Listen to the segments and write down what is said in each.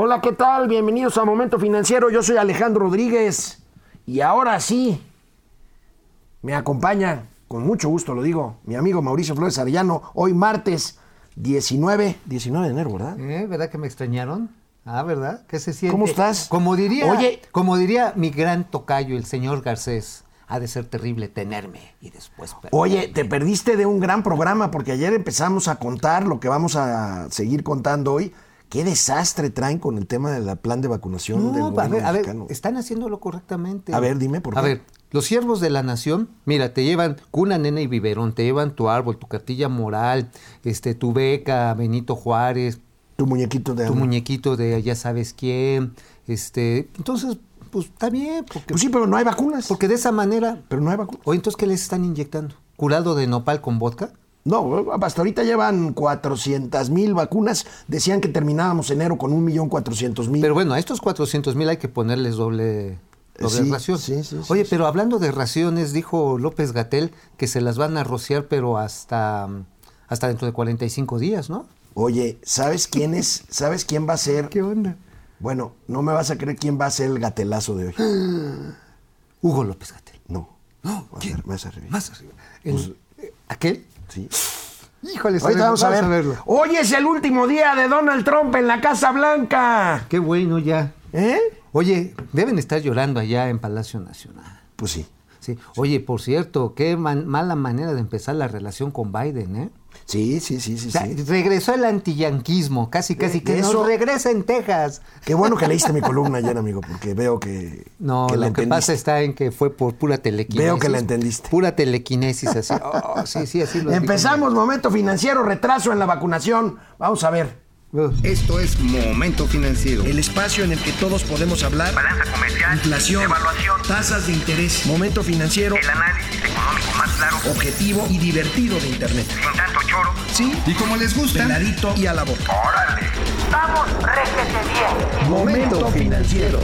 Hola, ¿qué tal? Bienvenidos a Momento Financiero. Yo soy Alejandro Rodríguez. Y ahora sí, me acompaña, con mucho gusto lo digo, mi amigo Mauricio Flores Arellano, hoy martes 19, 19 de enero, ¿verdad? ¿Eh? ¿Verdad que me extrañaron? Ah, ¿verdad? ¿Qué se siente? ¿Cómo estás? Como diría, Oye. como diría mi gran tocayo, el señor Garcés, ha de ser terrible tenerme y después perderme. Oye, te perdiste de un gran programa porque ayer empezamos a contar lo que vamos a seguir contando hoy. Qué desastre traen con el tema del plan de vacunación del No, a gobierno ver, a ver, están haciéndolo correctamente. A ver, dime, ¿por A qué? ver, los siervos de la nación, mira, te llevan cuna, nena y biberón, te llevan tu árbol, tu cartilla moral, este, tu beca, Benito Juárez, Tu muñequito de tu amor. muñequito de ya sabes quién, este, entonces, pues está bien, porque, Pues sí, pero no hay vacunas. porque de esa manera, Pero no hay vacunas. o entonces, ¿qué les están inyectando? ¿Curado de nopal con vodka? No, hasta ahorita llevan 400 mil vacunas. Decían que terminábamos enero con 1.400.000. Pero bueno, a estos 400 mil hay que ponerles doble, doble Sí, ración. sí, sí, sí, Oye, sí. pero hablando de raciones, dijo López Gatel que se las van a rociar, pero hasta, hasta dentro de 45 días, ¿no? Oye, ¿sabes quién es? ¿Sabes quién va a ser? onda? Bueno, no me vas a creer quién va a ser el gatelazo de hoy. Hugo López Gatel. No. No, Más, ¿quién? más arriba. Más arriba. El- eh, ¿Aquel? Sí. Híjole, Ahorita vamos a ver. verlo. Hoy es el último día de Donald Trump en la Casa Blanca. Qué bueno ya. ¿Eh? Oye, deben estar llorando allá en Palacio Nacional. Pues sí. Sí. Oye, por cierto, qué man- mala manera de empezar la relación con Biden, ¿eh? Sí, sí, sí, sí, O sea, sí. regresó el antiyanquismo, casi, casi, Eh, que eso- nos regresa en Texas. Qué bueno que leíste mi columna ayer, amigo, porque veo que, No, que la lo que pasa está en que fue por pura telequinesis. Veo que la entendiste. Pura telequinesis, así. Oh, sí, sí, así lo. Empezamos, momento financiero, retraso en la vacunación. Vamos a ver. Esto es Momento Financiero. El espacio en el que todos podemos hablar. balanza comercial, Inflación, evaluación, tasas de interés, momento financiero, el análisis económico más claro, objetivo y divertido de Internet. sin tanto choro. Sí, Y como les gusta, peladito y a la boca. ¡Órale! ¡Vamos, réjete bien! Momento financiero.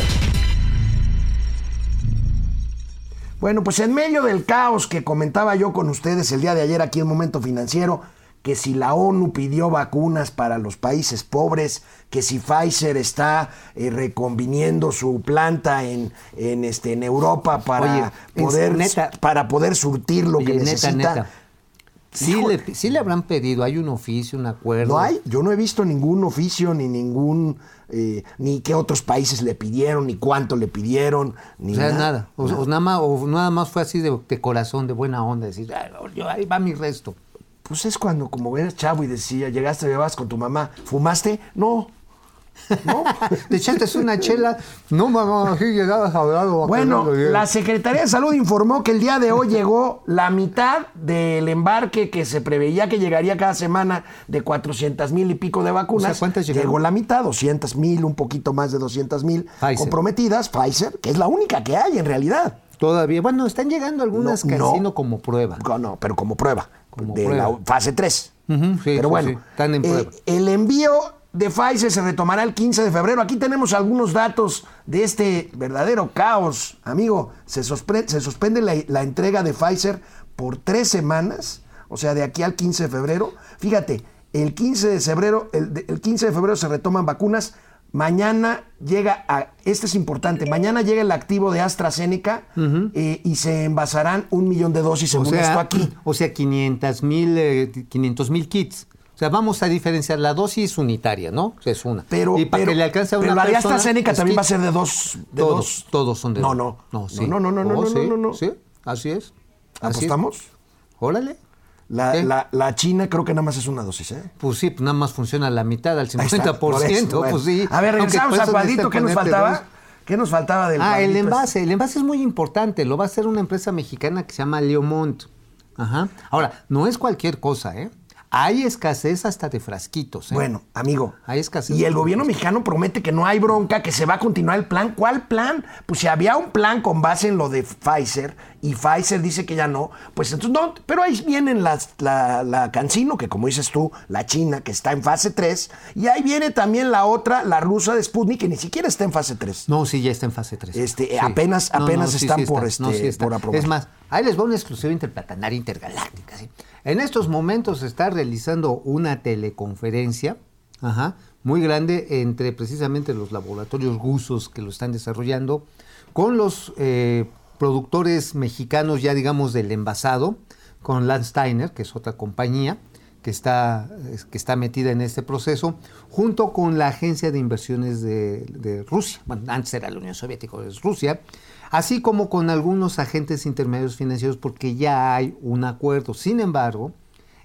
Bueno, pues en medio del caos que comentaba yo con ustedes el día de ayer aquí en Momento Financiero, que si la ONU pidió vacunas para los países pobres, que si Pfizer está eh, reconviniendo su planta en, en, este, en Europa para, Oye, poder, neta. para poder surtir lo que neta, necesita. neta. Sí le, sí le habrán pedido, hay un oficio, un acuerdo. No hay, yo no he visto ningún oficio ni ningún, eh, ni qué otros países le pidieron, ni cuánto le pidieron, ni O sea, nada. O, o nada más, o nada más fue así de, de corazón, de buena onda, decir, "Ay, yo- ahí va mi resto. Pues es cuando como eras chavo y decía, llegaste, llevabas con tu mamá, ¿fumaste? No. ¿No? ¿Te echaste una chela? No, mamá, aquí llegabas hablado. bueno, la Secretaría de Salud informó que el día de hoy llegó la mitad del embarque que se preveía que llegaría cada semana de 400 mil y pico de vacunas. O sea, ¿cuántas llegaron? Llegó la mitad, 200 mil, un poquito más de 200 mil comprometidas, Pfizer, que es la única que hay en realidad. Todavía, bueno, están llegando algunas No, no. casino como prueba. No, no, pero como prueba. Como de prueba. la fase 3. Ujú, sí, pero bueno, sí, están en eh, el envío de Pfizer se retomará el 15 de febrero. Aquí tenemos algunos datos de este verdadero caos. Amigo, se, se suspende la, la entrega de Pfizer por tres semanas, o sea, de aquí al 15 de febrero. Fíjate, el 15 de febrero, el 15 de febrero se retoman vacunas. Mañana llega a, este es importante, mañana llega el activo de AstraZeneca eh, y se envasarán un millón de dosis O según esto sea, aquí. o sea 500 mil eh, 500 mil kits. O sea, vamos a diferenciar la dosis unitaria, ¿no? Es una. Pero, y para pero- que le alcance a una pero la de AstraZeneca también kit. va a ser de dos. De todos, dos. todos son de No, dos. no. No, sí. No, no, no, no, Oh, no, sí, no, no. Sí, así es. Así es. ¿Apostamos? Órale. La, la, la China creo que nada más es una dosis, ¿eh? Pues sí, pues nada más funciona la mitad, al Ahí está, 50%, por eso, bueno. pues sí. A ver, regresamos cuadrito. necesitan ¿Qué nos faltaba? dos. ¿Qué nos faltaba del Ah, el envase. El envase es muy importante. Lo va a hacer una empresa mexicana que se llama Leomont. Ajá. Ahora, no es cualquier cosa, ¿eh? Hay escasez hasta de frasquitos. ¿eh? Bueno, amigo. Hay escasez Y el gobierno mexicano promete que no hay bronca, que se va a continuar el plan. ¿Cuál plan? Pues si había un plan con base en lo de Pfizer y Pfizer dice que ya no, pues entonces no. Pero ahí vienen las, la, la Cancino, que como dices tú, la China, que está en fase 3. Y ahí viene también la otra, la rusa de Sputnik, que ni siquiera está en fase 3. No, sí, ya está en fase 3. Este, apenas- apenas están por, este, por aprobar. Es más, ahí les va una exclusiva interplatanaria intergaláctica. ¿sí? En estos momentos se está realizando una teleconferencia ajá, muy grande entre precisamente los laboratorios rusos que lo están desarrollando con los eh, productores mexicanos ya digamos del envasado, con Landsteiner, que es otra compañía que está, es- que está metida en este proceso, junto con la Agencia de Inversiones de, de Rusia, bueno, antes era la Unión Soviética, es Rusia, así como con algunos agentes intermedios financieros, porque ya hay un acuerdo. Sin embargo,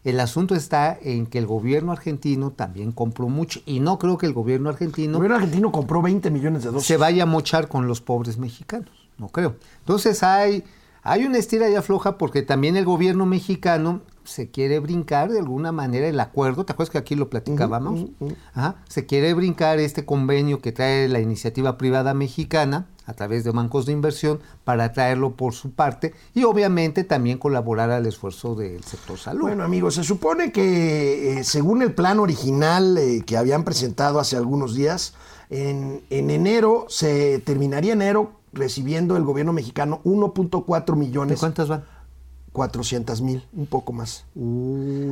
el asunto está en que el gobierno argentino también compró mucho, y no creo que el gobierno El argentino gobierno argentino compró 20 millones de dosis. se vaya a mochar con los pobres mexicanos, no creo. Entonces hay, hay una estira y afloja porque también el gobierno mexicano se quiere brincar de alguna manera el acuerdo, ¿te acuerdas que aquí lo platicábamos? Ajá, se quiere brincar este convenio que trae la iniciativa privada mexicana a través de bancos de inversión para traerlo por su parte y obviamente también colaborar al esfuerzo del sector salud. Bueno, amigos, se supone que eh, según el plan original eh, que habían presentado hace algunos días, en, en enero se terminaría enero recibiendo el gobierno mexicano 1.4 ¿De millones cuántas van? 400 mil, un poco más.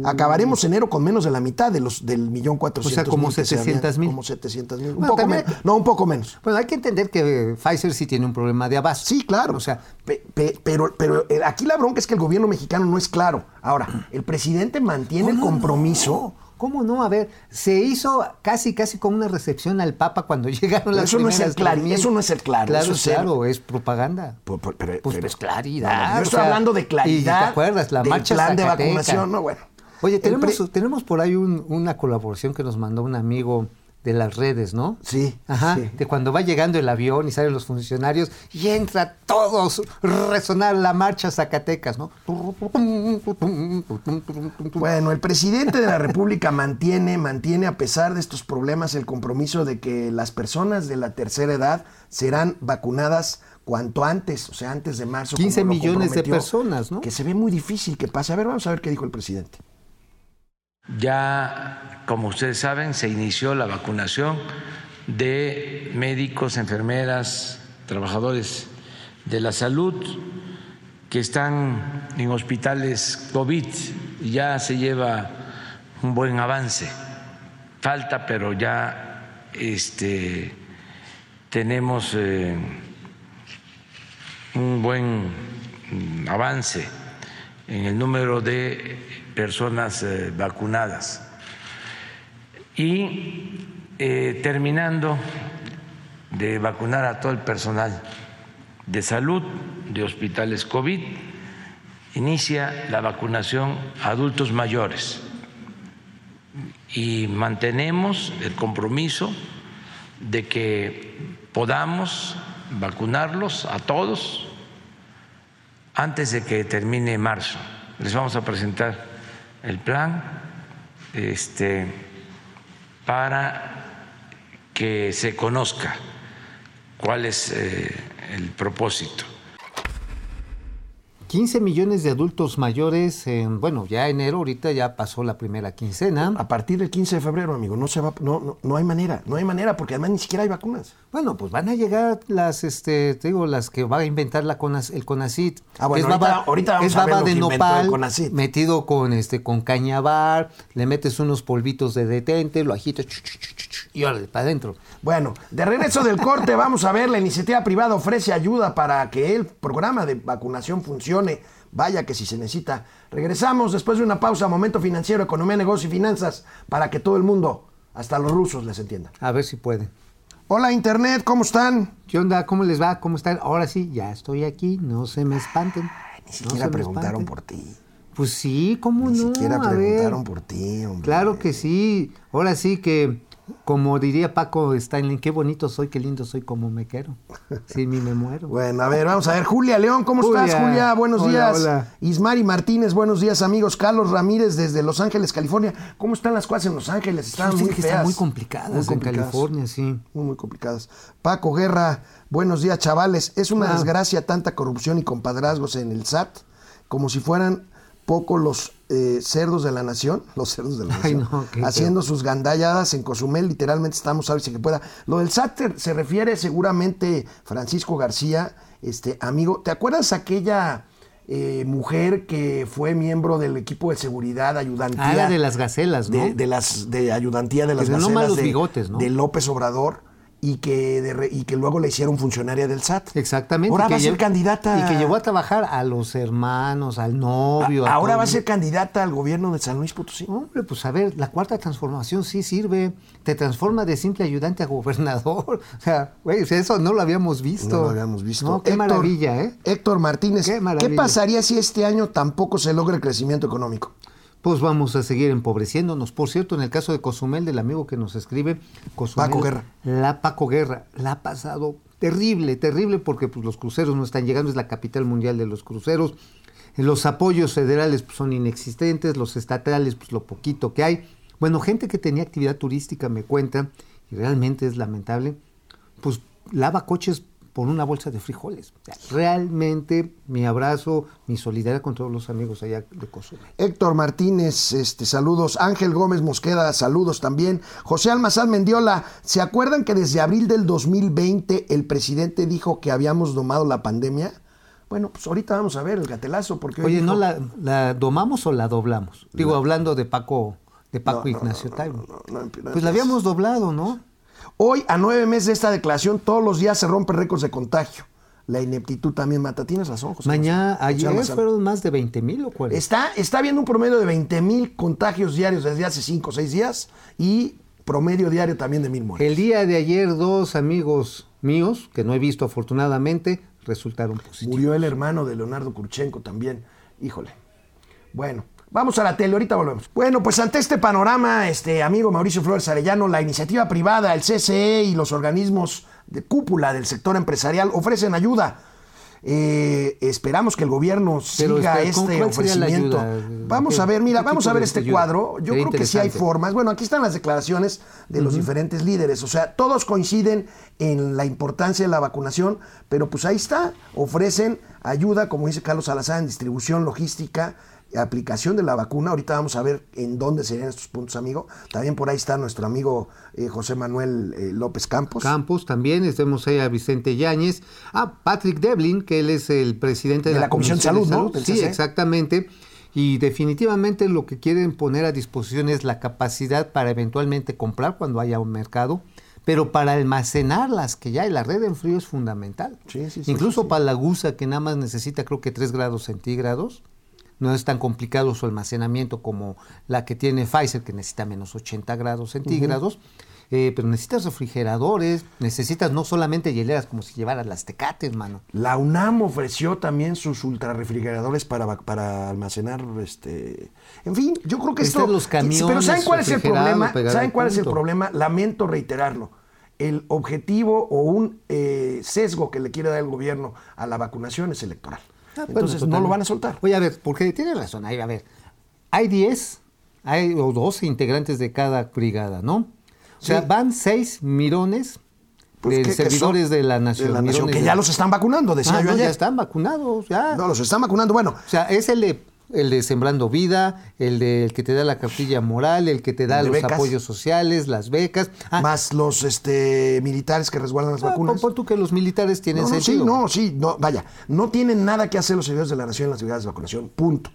Acabaremos enero con menos de la mitad de los del millón cuatrocientos O sea, como mil que se habían- 700,000. Como 700 mil. Un Bueno, poco también- menos. No, un poco menos. Bueno, hay que entender que eh, Pfizer sí tiene un problema de abasto. Sí, claro. O sea, Pe- pe- pero, pero eh, aquí la bronca es que el gobierno mexicano no es claro. Ahora, el presidente mantiene el ¿Cómo compromiso. no? ¿Cómo no? A ver, se hizo casi, casi como una recepción al Papa cuando llegaron las eso no es primeras ser claro, eso no es ser claro, Claro, eso es claro, es propaganda. Pues, pues, pero- pues, pero- pues, claridad. Yo o estoy sea, hablando de claridad ¿Y te acuerdas? La del marcha plan de vacunación, no, bueno. Oye, El tenemos, pre- tenemos por ahí un- una colaboración que nos mandó un amigo de las redes, ¿no? Sí, Ajá. sí. De cuando va llegando el avión y salen los funcionarios y entra todos resonar la marcha Zacatecas, ¿no? Bueno, el presidente de la República mantiene, mantiene a pesar de estos problemas el compromiso de que las personas de la tercera edad serán vacunadas cuanto antes, o sea, antes de marzo. 15 como lo millones de personas, ¿no? Que se ve muy difícil que pase. A ver, vamos a ver qué dijo el presidente. Ya, como ustedes saben, se inició la vacunación de médicos, enfermeras, trabajadores de la salud que están en hospitales COVID. Ya se lleva un buen avance. Falta, pero ya este, tenemos eh, un buen avance en el número de personas eh, vacunadas. Y eh, terminando de vacunar a todo el personal de salud de hospitales COVID, inicia la vacunación a adultos mayores y mantenemos el compromiso de que podamos vacunarlos a todos antes de que termine marzo. Les vamos a presentar el plan este, para que se conozca cuál es eh, el propósito. 15 millones de adultos mayores, en, bueno, ya enero, ahorita ya pasó la primera quincena. A partir del 15 de febrero, amigo, no se va, no, no, no hay manera, no hay manera, porque además ni siquiera hay vacunas. Bueno, pues van a llegar las, este, te digo, las que va a inventar la CONAS- el CONACIT. Ah, bueno, es ahorita- baba, ahorita vamos es a ver baba lo de que el nopal metido con, este, con cañabar, le metes unos polvitos de detente, lo agitas y órale, para adentro. Bueno, de regreso del corte vamos a ver, la iniciativa privada ofrece ayuda para que el programa de vacunación funcione. Vaya que si se necesita. Regresamos después de una pausa, momento financiero, economía, negocio y finanzas, para que todo el mundo, hasta los rusos, les entiendan. A ver si pueden. Hola Internet, ¿cómo están? ¿Qué onda? ¿Cómo les va? ¿Cómo están? Ahora sí, ya estoy aquí, no se me espanten. Ni siquiera preguntaron por ti. Pues sí, ¿cómo Ni no? siquiera A ver. preguntaron por ti, hombre. Claro que sí. Ahora sí que, como diría Paco Stanley, qué bonito soy, qué lindo soy, como me quiero. Sin mí me muero. Bueno, a ver, vamos a ver. Julia León, ¿cómo estás, Julia. Buenos Hola, días. hola. Ismari Martínez, buenos días, amigos. Carlos Ramírez, desde Los Ángeles, California. ¿Cómo están las cosas en Los Ángeles? Están muy feas. están muy complicadas Muy en. California, sí. Muy, muy complicadas. Paco Guerra, buenos días, chavales. Es una Ah. desgracia tanta corrupción y compadrazgos en el SAT, como si fueran poco los eh, cerdos de la nación, los cerdos de la Ay, nación, no, haciendo sus gandalladas en Cozumel, literalmente estamos a ver si que pueda. Lo del SAT te- se refiere seguramente Francisco García, este amigo, ¿te acuerdas aquella eh, mujer que fue miembro del equipo de seguridad ayudantía. Ah, de las gacelas, ¿no? de, de las de ayudantía de las gacelas malos de, bigotes, ¿no? de López Obrador y que de re- y que luego le hicieron funcionaria del SAT. Exactamente. Ahora va a ser candidata. Y que llevó a trabajar a los hermanos, al novio. A- ahora todo va a ser candidata al gobierno de San Luis Potosí. Hombre, pues a ver, la cuarta transformación sí sirve. Te transforma de simple ayudante a gobernador. O sea, güey, eso no lo habíamos visto. No lo habíamos visto. No, qué Héctor- maravilla, ¿eh? Héctor Martínez, Qué ¿qué, maravilla. pasaría si este año tampoco se logra el crecimiento económico? Pues vamos a seguir empobreciéndonos. Por cierto, en el caso de Cozumel, del amigo que nos escribe, Cozumel, Paco Guerra. La Paco Guerra, la ha pasado terrible, terrible, porque pues, los cruceros no están llegando, es la capital mundial de los cruceros. Los apoyos federales pues, son inexistentes, los estatales, pues lo poquito que hay. Bueno, gente que tenía actividad turística me cuenta, y realmente es lamentable, pues lava coches por una bolsa de frijoles. O sea, realmente mi abrazo, mi solidaridad con todos los amigos allá de Cozumel. Héctor Martínez, este, saludos. Ángel Gómez Mosqueda, saludos también. José Almazán Mendiola, ¿se acuerdan que desde abril del 2020 el presidente dijo que habíamos domado la pandemia? Bueno, pues ahorita vamos a ver el gatelazo, porque Oye, ¿no la, la domamos o la doblamos? Digo, hablando de Paco, de Paco No, Ignacio Taibo. no, Pues la habíamos doblado, ¿no? Hoy, a nueve meses de esta declaración, todos los días se rompen récords de contagio. La ineptitud también mata. Tienes razón, José. Mañana, ayer fueron más de 20 mil o 40. Está, está habiendo un promedio de 20 mil contagios diarios desde hace 5 o 6 días y promedio diario también de mil muertes. El día de ayer, dos amigos míos, que no he visto afortunadamente, resultaron positivos. Murió el hermano de Leonardo Kurchenko también. Híjole. Bueno, vamos a la tele, ahorita volvemos. Bueno, pues ante este panorama, este amigo Mauricio Flores Arellano, la iniciativa privada, el CCE y los organismos de cúpula del sector empresarial ofrecen ayuda. Eh, esperamos que el gobierno Pero, siga este, ¿con este ofrecimiento. Vamos ¿Qué- a ver, mira, vamos a ver este ayuda? cuadro. Yo creo que sí hay formas. Bueno, aquí están las declaraciones de los diferentes líderes. O sea, todos coinciden en la importancia de la vacunación, pero pues ahí está. Ofrecen ayuda, como dice Carlos Salazar, en distribución logística, aplicación de la vacuna. Ahorita vamos a ver en dónde serían estos puntos, amigo. También por ahí está nuestro amigo eh, José Manuel eh, López Campos. Campos también, estemos ahí a Vicente Yáñez, a Patrick Devlin, que él es el presidente de, De la Comisión de Salud, ¿no? Sí, CCE. exactamente. Y definitivamente lo que quieren poner a disposición es la capacidad para eventualmente comprar cuando haya un mercado, pero para almacenarlas, que ya hay, la red en frío es fundamental. Sí, sí, sí, Incluso para la gusa, que nada más necesita creo que 3 grados centígrados, no es tan complicado su almacenamiento como la que tiene Pfizer, que necesita menos 80 grados centígrados. Eh, pero necesitas refrigeradores, necesitas no solamente hieleras como si llevaras las tecates, mano. La UNAM ofreció también sus ultrarrefrigeradores para, para almacenar, este, en fin, yo creo que Están esto. los camiones pero ¿saben cuál es el problema? ¿Saben cuál es el problema? Lamento reiterarlo. El objetivo o un eh, sesgo que le quiere dar el gobierno a la vacunación es electoral. Ah, bueno, Entonces no lo van a soltar. Oye, a ver, porque tiene razón, ahí, a ver, hay 10, hay o 12 integrantes de cada brigada, ¿no? O sea, Sí. van 6 mirones Pues de que- que servidores son de la nación. de la nación, que de- ya los están vacunando, decía Ah, yo no, ayer. ya están vacunados, ya. No, los están vacunando. Bueno, O sea, es el de, el de Sembrando Vida, el de el que te da la cartilla moral, el que te da los becas. apoyos sociales, las becas. Ah, más los este, militares que resguardan las ah, vacunas. pon tú que los militares tienen No, no, sí, no, sí, no, vaya, no tienen nada que hacer los servidores de la nación en las brigadas de vacunación, punto.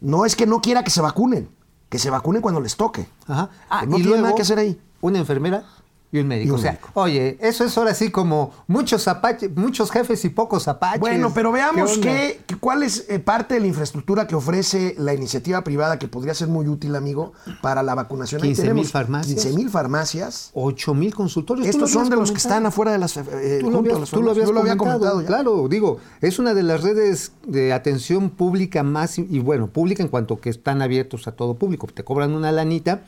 No es que no quiera que se vacunen, que se vacunen cuando les toque. Ajá. Ah, no y tiene luego, nada que hacer ahí. Una enfermera y un médico. Y un o sea, médico. oye, eso es ahora sí como muchos apaches, muchos jefes y pocos apaches. Bueno, pero veamos qué- cuál es eh, parte de la infraestructura que ofrece la iniciativa privada que podría ser muy útil, amigo, para la vacunación. Ahí 15,000 tenemos farmacias. 15 mil farmacias. Ocho mil consultorios. Estos son de los que están afuera de las eh, Tú lo junto a habías, las tú lo habías Yo lo había comentado, comentado ya. Claro, digo, es una de las redes de atención pública más, y bueno, pública en cuanto que están abiertos a todo público. Te cobran una lanita,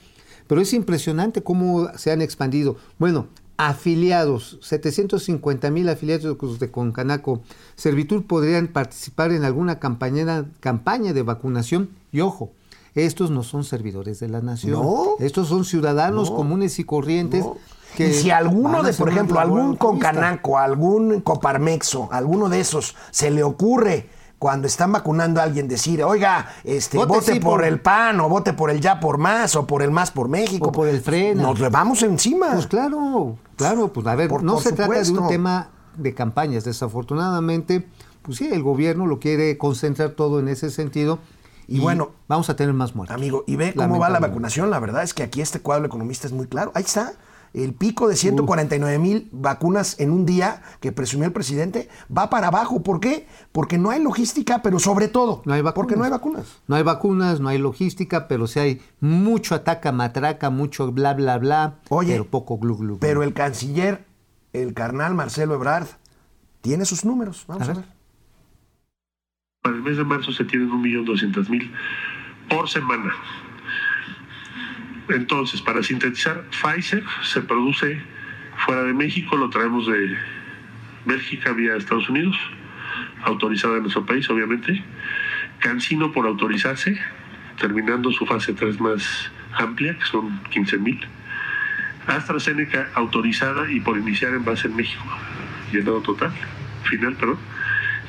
pero es impresionante cómo se han expandido. Bueno, afiliados, 750 mil afiliados de Concanaco, Servitur podrían participar en alguna campaña, campaña de vacunación y ojo. Estos no son servidores de la nación. No. Estos son ciudadanos No. comunes y corrientes. No. Que y si alguno de, por ejemplo, algún. Concanaco, algún Coparmexo, alguno de esos, se le ocurre cuando están vacunando a alguien decir, oiga, este, Vote vote sí por, por- el PAN, o vote por el Ya por Más, o por el Más por México. O por el Frena. Nos le vamos encima. Pues claro, claro, pues a ver, Por- no por se trata de un tema de campañas. Desafortunadamente, pues sí, el gobierno lo quiere concentrar todo en ese sentido. Y bueno, vamos a tener más muertos. Amigo, y ve cómo va la vacunación. La verdad es que aquí este cuadro economista es muy claro. Ahí está. El pico de 149 mil vacunas en un día que presumió el presidente va para abajo. ¿Por qué? Porque no hay logística, pero sobre todo, No hay vacunas. porque no hay vacunas. No hay vacunas, no hay logística, pero sí hay mucho ataca matraca, mucho bla bla bla, Oye, pero poco glu glu. glu. Pero el canciller, el carnal Marcelo Ebrard, tiene sus números. Vamos A a ver. ver. Para el mes de marzo se tienen 1.200.000 por semana. Entonces, para sintetizar, Pfizer se produce fuera de México, lo traemos de Bélgica vía Estados Unidos, autorizada en nuestro país, obviamente. Cancino por autorizarse, terminando su fase 3 más amplia, que son 15.000. AstraZeneca autorizada y por iniciar en base en México, llenado total, final, perdón.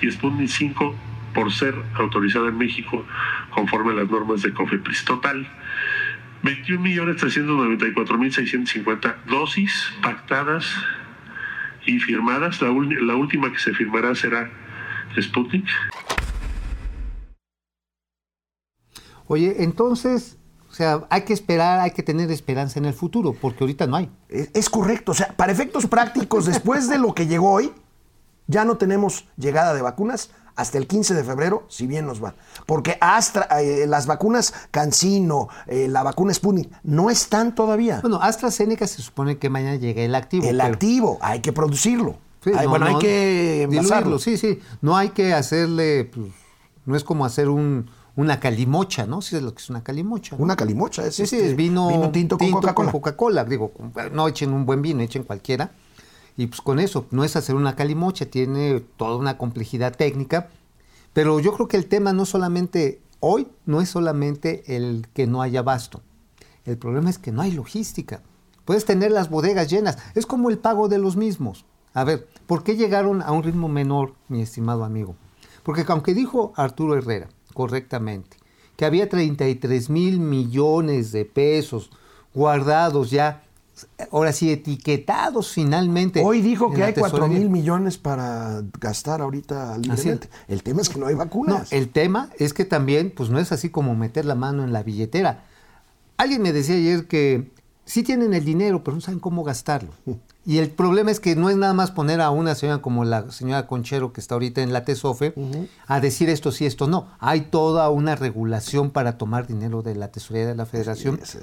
Y Sputnik 5 por ser autorizada en México conforme a las normas de COFEPRIS. Total, 21.394.650 dosis pactadas y firmadas. La, última que se firmará será Sputnik. Oye, entonces, o sea, hay que esperar, hay que tener esperanza en el futuro, porque ahorita no hay. Es, es correcto. O sea, para efectos prácticos, después de lo que llegó hoy, ya no tenemos llegada de vacunas hasta el 15 de febrero, si bien nos va. Porque Astra, eh, las vacunas Cancino, eh, la vacuna Sputnik, no están todavía. Bueno, AstraZeneca se supone que mañana llega el activo. el pero- activo, hay que producirlo. Sí, no, bueno, hay no, que envasarlo. diluirlo, sí, sí. No hay que hacerle, pues, no es como hacer un, una calimocha, ¿no? Sí es lo que es una calimocha. ¿no? Una calimocha, es, Sí, sí, este, es vino, vino tinto con Coca-Cola. Coca-Cola. Digo, no echen un buen vino, echen cualquiera. Y pues con eso, no es hacer una calimocha, tiene toda una complejidad técnica. Pero yo creo que el tema no solamente hoy, no es solamente el que no haya abasto. El problema es que no hay logística. Puedes tener las bodegas llenas. Es como el pago de los mismos. A ver, ¿por qué llegaron a un ritmo menor, mi estimado amigo? Porque aunque dijo Arturo Herrera correctamente que había 33 mil millones de pesos guardados ya, ahora sí etiquetados finalmente. Hoy dijo que hay 4 tesorería. mil millones para gastar ahorita libremente. El tema es que no hay No, vacunas. el tema es que también, pues no es así como meter la mano en la billetera. Alguien me decía ayer que sí tienen el dinero, pero no saben cómo gastarlo. Y el problema es que no es nada más poner a una señora como la señora Conchero, que está ahorita en la TESOFE, a decir esto sí, esto no. Hay toda una regulación para tomar dinero de la tesorería de la federación. Sí,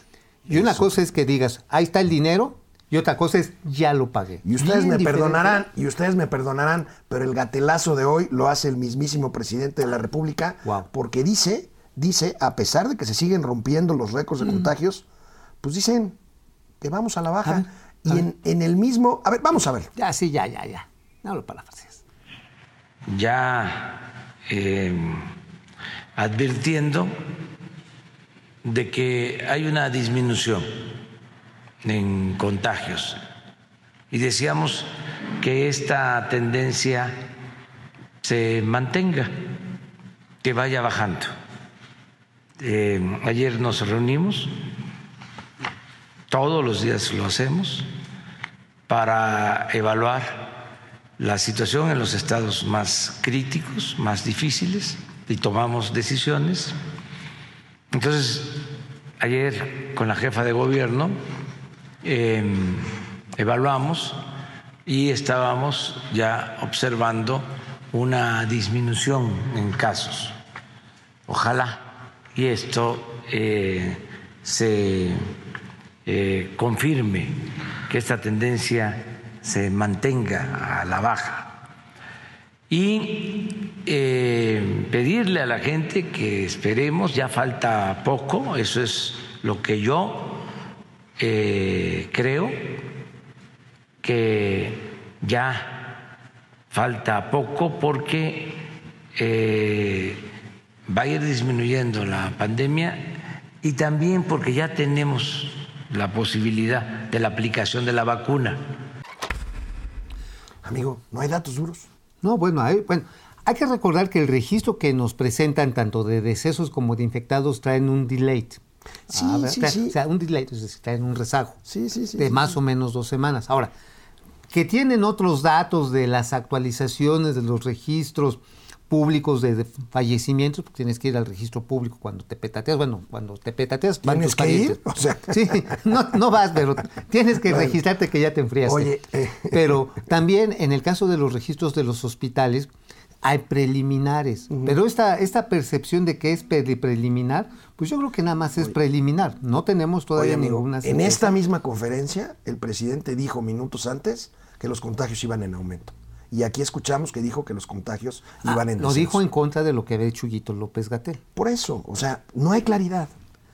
y una eso. cosa es que digas, ahí está el dinero, y otra cosa es, ya lo pagué. Y ustedes Bien me diferente. perdonarán, y ustedes me perdonarán, pero el gatelazo de hoy lo hace el mismísimo presidente de la República, Wow. porque dice, dice, a pesar de que se siguen rompiendo los récords de contagios, pues dicen que vamos a la A baja. ver, y a en, en el mismo, a ver, vamos a ver. Ya, sí, ya, ya, ya. No lo parafraseas. ya eh, advirtiendo de que hay una disminución en contagios y decíamos que esta tendencia se mantenga, que vaya bajando. Eh, ayer nos reunimos, todos los días lo hacemos, para evaluar la situación en los estados más críticos, más difíciles, y tomamos decisiones. Entonces, ayer con la jefa de gobierno eh, evaluamos y estábamos ya observando una disminución en casos. Ojalá y esto eh, se eh, confirme que esta tendencia se mantenga a la baja y eh, pedirle a la gente que esperemos, ya falta poco, eso es lo que yo eh, creo, que ya falta poco porque eh, va a ir disminuyendo la pandemia y también porque ya tenemos la posibilidad de la aplicación de la vacuna. Amigo, no hay datos duros. No, bueno, hay, bueno, hay que recordar que el registro que nos presentan tanto de decesos como de infectados traen un delay. Sí, A ver, sí, sí. O sea, un delay, es decir, traen un rezago Sí, sí, sí. de más o menos dos semanas. Ahora, que tienen otros datos de las actualizaciones de los registros públicos de, de fallecimientos, porque tienes que ir al registro público cuando te petateas, bueno, cuando te petateas. van ¿Tienes que ir? O sea. Sí, no, no vas, pero tienes que Bueno. registrarte que ya te enfriaste. Oye, eh. Pero también en el caso de los registros de los hospitales, hay preliminares. Pero esta, esta percepción de que es pre- preliminar, pues yo creo que nada más es preliminar. No tenemos todavía Oye, amigo, ninguna en certeza. esta misma conferencia, el presidente dijo minutos antes que los contagios iban en aumento. Y aquí escuchamos que dijo que los contagios Ah, iban en Lo descenso. dijo en contra de lo que había dicho Huguito López Gatel. Por eso, o sea, no hay claridad.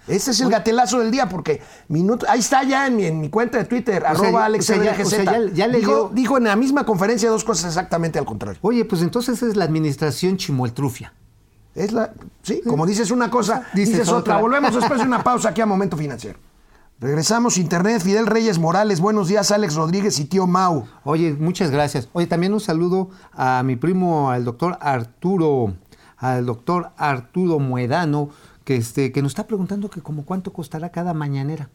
Ese es el gatelazo del día, porque minuto, ahí está ya en mi, en mi cuenta de Twitter, arroba Alex o sea, ya- RGZ. o sea, ya- ya le dijo, dio- dijo en la misma conferencia dos cosas exactamente al contrario. Oye, pues entonces es la administración chimoltrufia. Es la, sí, como dices una cosa, Dices dices, otra. otra. Volvemos después de una pausa aquí a Momento Financiero. Regresamos Internet, Fidel Reyes Morales, buenos días Alex Rodríguez y tío Mau. Oye, muchas gracias. Oye, también un saludo a mi primo, al doctor Arturo, al doctor Arturo Muedano, que, este, que nos está preguntando que como cuánto costará cada mañanera.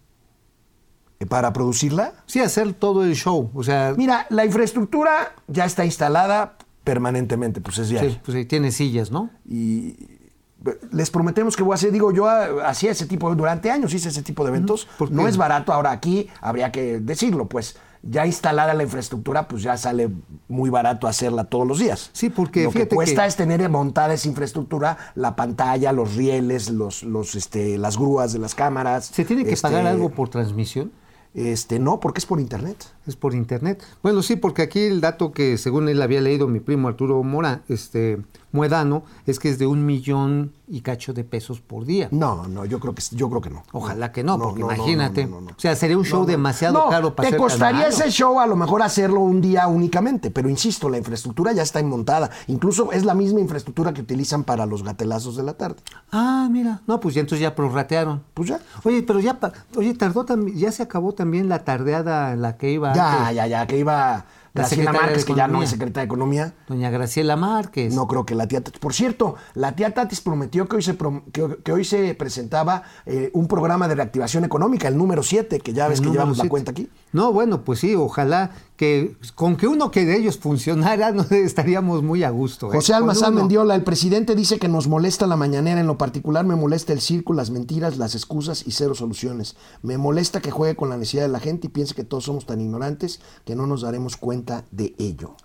Para producirla, Sí, hacer todo el show. O sea, mira, la infraestructura ya está instalada permanentemente, pues es diario. sí, pues sí, tiene sillas, ¿no? y les prometemos que voy a hacer, digo, yo hacía ese tipo, durante años hice ese tipo de eventos, no es barato, ahora aquí habría que decirlo, pues ya instalada la infraestructura, pues ya sale muy barato hacerla todos los días. Sí, porque Lo que cuesta que- es tener montada esa infraestructura, la pantalla, los rieles, los, los, este, las grúas de las cámaras. ¿Se tiene que este, pagar algo por transmisión? Este, no, porque es por internet. Es por internet. Bueno, sí, porque aquí el dato que según él había leído mi primo Arturo Mora, este, Muedano, es que es de un millón y cacho de pesos por día. No, no, yo creo que yo creo que no. Ojalá que no, porque no, no, imagínate. no, no, no. O sea, sería un show No, no. demasiado No, caro para Te costaría ese show a lo mejor hacerlo un día únicamente, pero insisto, la infraestructura ya está montada. Incluso es la misma infraestructura que utilizan para los gatelazos de la tarde. Ah, mira. No, pues ya entonces ya prorratearon. Pues ya. Oye, pero ya, oye, tardó también, ya se acabó también la tardeada en la que iba Ya, antes ya, ya, que iba Graciela Márquez, que ya no es secretaria de Economía. doña Graciela Márquez. No creo que la tía Tatis. Por cierto, la tía Tatis prometió que hoy se, prom- que, que hoy se presentaba eh, un programa de reactivación económica, el número 7, que ya ves El que llevamos la cuenta aquí. No, bueno, pues sí, ojalá que con que uno que de ellos funcionara, no estaríamos muy a gusto. ¿eh? José Almazán uno. Mendiola, el presidente dice que nos molesta la mañanera, en lo particular me molesta el circo, las mentiras, las excusas y cero soluciones. Me molesta que juegue con la necesidad de la gente y piense que todos somos tan ignorantes que no nos daremos cuenta de ello.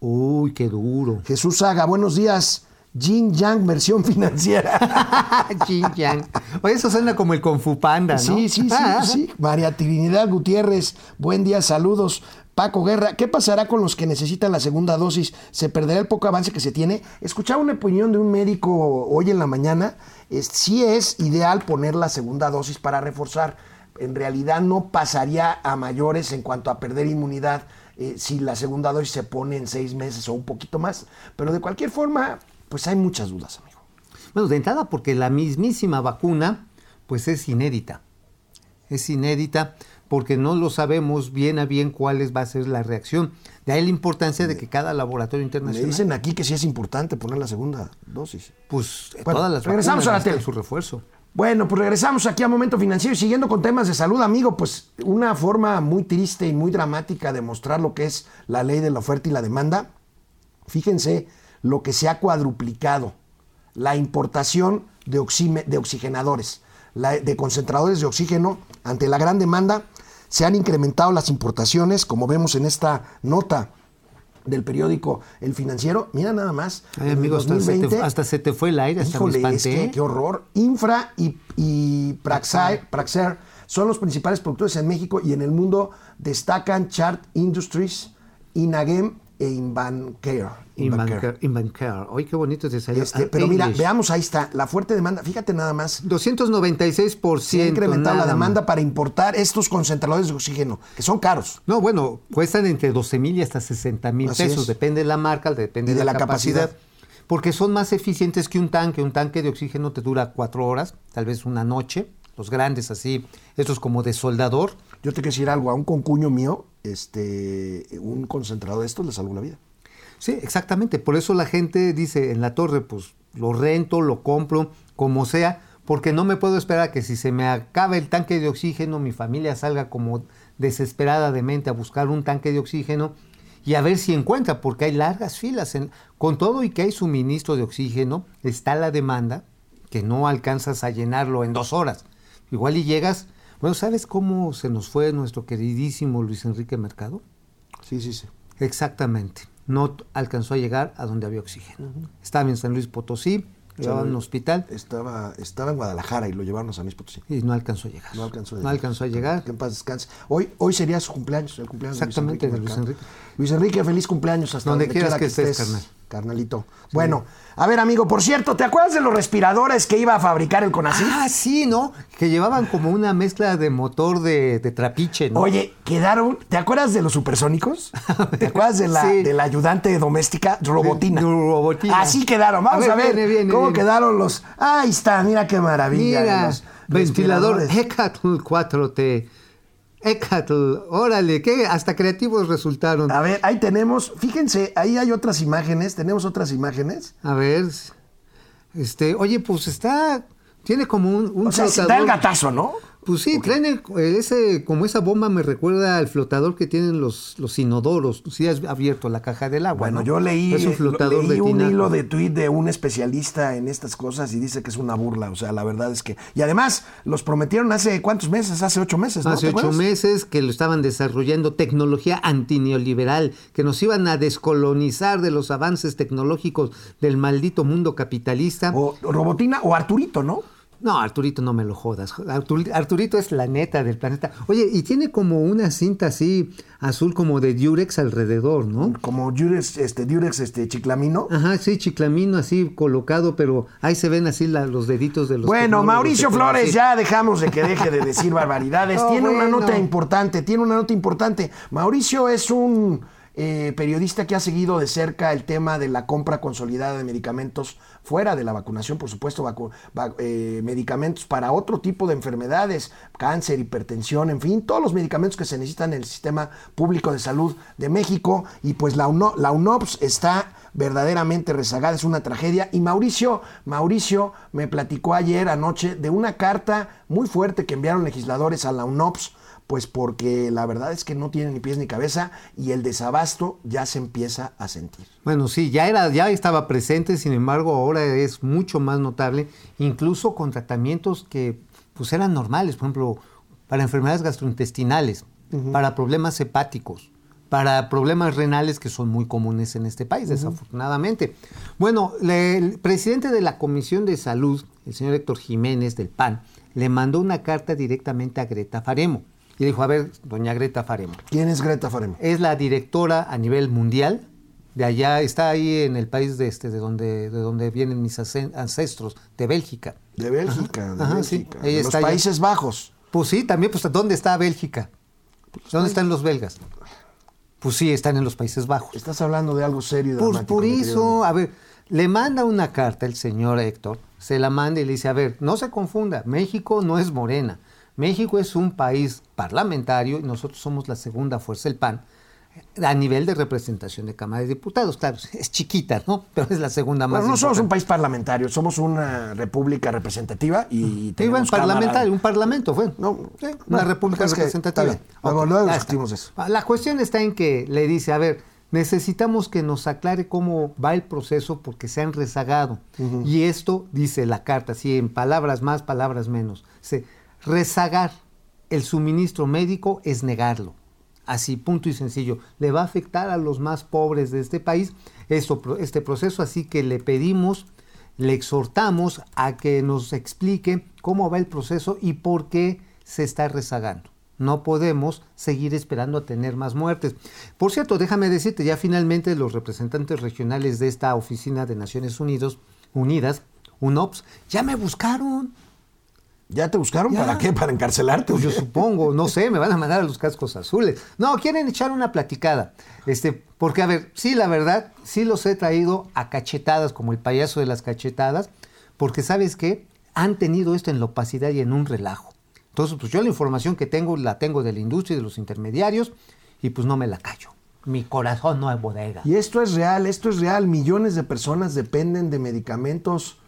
Uy, qué duro. Jesús Saga, buenos días. Jin Yang, versión financiera. Chin, yang. Oye, eso suena como el Kung Fu Panda, ¿no? Sí, sí, sí, sí. María Trinidad Gutiérrez, buen día, saludos. Paco Guerra, ¿qué pasará con los que necesitan la segunda dosis? ¿Se perderá el poco avance que se tiene? Escuchaba una opinión de un médico hoy en la mañana. Es, sí es ideal poner la segunda dosis para reforzar. En realidad no pasaría a mayores en cuanto a perder inmunidad eh, si la segunda dosis se pone en seis meses o un poquito más. Pero de cualquier forma, pues hay muchas dudas, amigo. Bueno, de entrada porque la mismísima vacuna, pues es inédita. Es inédita porque no lo sabemos bien a bien cuál es- va a ser la reacción. De ahí la importancia de que cada laboratorio Me internacional, dicen aquí que sí es importante poner la segunda dosis. pues Bueno, todas las regresamos a la tele. su refuerzo. Bueno, pues regresamos aquí a Momento Financiero y siguiendo con temas de salud, amigo, pues una forma muy triste y muy dramática de mostrar lo que es la ley de la oferta y la demanda. Fíjense lo que se ha cuadruplicado, la importación de, oxime- de oxigenadores, la- de concentradores de oxígeno ante la gran demanda. Se han incrementado las importaciones, como vemos en esta nota del periódico El Financiero. Mira nada más. Ay, amigo, hasta se, 2020, te, hasta se te fue el aire, hasta me Híjole, es que qué horror. Infra y, y Praxair, Praxair son los principales productores en México y en el mundo destacan Chart Industries, Inagem e Invancare. Invancare. Oye, qué bonito te salió. Este, Ah, pero mira, veamos ahí está, la fuerte demanda. Fíjate nada más. 296%. Se ha incrementado la demanda más. para importar estos concentradores de oxígeno, que son caros. No, bueno, cuestan entre 12 mil y hasta 60 mil pesos. es. Depende de la marca, depende Y de, de la, la capacidad, capacidad. Porque son más eficientes que un tanque. Un tanque de oxígeno te dura cuatro horas, tal vez una noche. Los grandes así, estos como de soldador. Yo te quiero decir algo, a un concuño mío, este, un concentrador de estos le salvó la vida. Sí, exactamente. Por eso la gente dice en la torre, pues lo rento, lo compro, como sea, porque no me puedo esperar que si se me acaba el tanque de oxígeno, mi familia salga como desesperada de mente a buscar un tanque de oxígeno y a ver si encuentra, porque hay largas filas. En, con todo y que hay suministro de oxígeno, está la demanda que no alcanzas a llenarlo en dos horas. Igual y llegas. Bueno, ¿sabes cómo se nos fue nuestro queridísimo Luis Enrique Mercado? Sí, sí, sí. Exactamente. No alcanzó a llegar a donde había oxígeno. Estaba en San Luis Potosí, lo llevaban a un hospital Estaba, estaba en Guadalajara y lo llevaron a San Luis Potosí. y no alcanzó a llegar. No alcanzó a No llegar. alcanzó a llegar. Que en paz descanse. Hoy, hoy sería su cumpleaños, el cumpleaños Exactamente, de Luis Luis Enrique. Luis Enrique, feliz cumpleaños hasta Donde donde, quieras quiera que estés, estés, carnal. Carnalito. Bueno, a ver, amigo, por cierto, ¿te acuerdas de los respiradores que iba a fabricar el Conacyt? Ah, sí, ¿no? Que llevaban como una mezcla de motor de, de trapiche, ¿no? Oye, quedaron. ¿Te acuerdas de los supersónicos? ¿Te acuerdas de la, Sí. de la ayudante doméstica Robotina? De Robotina. Así quedaron. Vamos A a ver, ver, viene, viene, cómo viene. quedaron los. Ahí está, mira qué maravilla. Mira, los ventilador. Hecatl 4T. Hecatl, órale, que hasta creativos resultaron. A ver, ahí tenemos. Fíjense, ahí hay otras imágenes. Tenemos otras imágenes. A ver, este, oye, pues está, tiene como un, un O sea, se da el gatazo, ¿no? Pues sí, traen el- ese, como esa bomba me recuerda al flotador que tienen los, los inodoros. Si has abierto la caja del agua. Bueno, ¿no? yo leí, es un lo- flotador leí de un tinaco. hilo de tuit de un especialista en estas cosas y dice que es una burla. O sea, la verdad es que. Y además, los prometieron hace cuántos meses, hace ocho meses, ¿no? Hace ¿Te ocho meses que lo estaban desarrollando tecnología antineoliberal, que nos iban a descolonizar de los avances tecnológicos del maldito mundo capitalista. O Robotina o Arturito, ¿no? No, Arturito, no me lo jodas. Artur- Arturito es la neta del planeta. Oye, y tiene como una cinta así azul como de Durex alrededor, ¿no? Como Durex, este, Durex, este, Chiclamino. Ajá, sí, chiclamino así colocado, pero ahí se ven así la- los deditos de los Bueno, Mauricio Flores, ya dejamos de que deje de decir barbaridades. No, tiene una nota importante, tiene una nota importante. Mauricio es un eh, periodista que ha seguido de cerca el tema de la compra consolidada de medicamentos fuera de la vacunación, por supuesto, eh, medicamentos para otro tipo de enfermedades, cáncer, hipertensión, en fin, todos los medicamentos que se necesitan en el sistema público de salud de México. Y pues la, UNO- la UNOPS está verdaderamente rezagada, es una tragedia. Y Mauricio, Mauricio me platicó ayer anoche de una carta muy fuerte que enviaron legisladores a la UNOPS, pues porque la verdad es que no tiene ni pies ni cabeza y el desabasto ya se empieza a sentir. Bueno, sí, ya era, ya estaba presente, sin embargo, ahora es mucho más notable, incluso con tratamientos que pues eran normales, por ejemplo, para enfermedades gastrointestinales, para problemas hepáticos, para problemas renales que son muy comunes en este país, desafortunadamente. Bueno, le- el presidente de la Comisión de Salud, el señor Héctor Jiménez del PAN, le mandó una carta directamente a Greta Faremo. Y dijo, a ver, doña Greta Faremo, ¿Quién es Greta Faremo? es la directora a nivel mundial. De allá está ahí en el país de este, de donde, de donde vienen mis ancestros, de Bélgica. De Bélgica, de Ajá. Bélgica, de los allá. Países Bajos. Pues sí, también, pues ¿dónde está Bélgica? ¿Dónde están los belgas? Pues sí, están en los Países Bajos. Estás hablando de algo serio y Por, dramático, por eso, a ver, le manda una carta el señor Héctor, se la manda y le dice, a ver, no se confunda, México no es morena, México es un país parlamentario y nosotros somos la segunda fuerza, el PAN, a nivel de representación de Cámara de Diputados. Claro, es chiquita, ¿no? Pero es la segunda más Bueno, no somos un país parlamentario, somos una república representativa y Iba en tenemos parlamentario, cámara- un parlamento fue. No, Sí, no, una república es que representativa. está bien. Luego- luego discutimos eso. La cuestión está en que le dice, a ver, necesitamos que nos aclare cómo va el proceso porque se han rezagado. Y esto, dice la carta, así en palabras más, palabras menos. Dice, rezagar el suministro médico es negarlo. Así, punto y sencillo. Le va a afectar a los más pobres de este país este proceso, así que le pedimos, le exhortamos a que nos explique cómo va el proceso y por qué se está rezagando. No podemos seguir esperando a tener más muertes. Por cierto, déjame decirte, ya finalmente los representantes regionales de esta oficina de Naciones Unidas, UNOPS, ya me buscaron. ¿Ya te buscaron? Ya. ¿Para qué? ¿Para encarcelarte? Pues yo supongo, no sé, me van a mandar a los cascos azules. No, quieren echar una platicada. Este, porque, a ver, sí, la verdad, sí los he traído a cachetadas, como el payaso de las cachetadas, porque, ¿sabes qué? Han tenido esto en la opacidad y en un relajo. Entonces, pues yo la información que tengo la tengo de la industria y de los intermediarios, y pues no me la callo. Mi corazón no es bodega. Y esto es real, esto es real. Millones de personas dependen de medicamentos,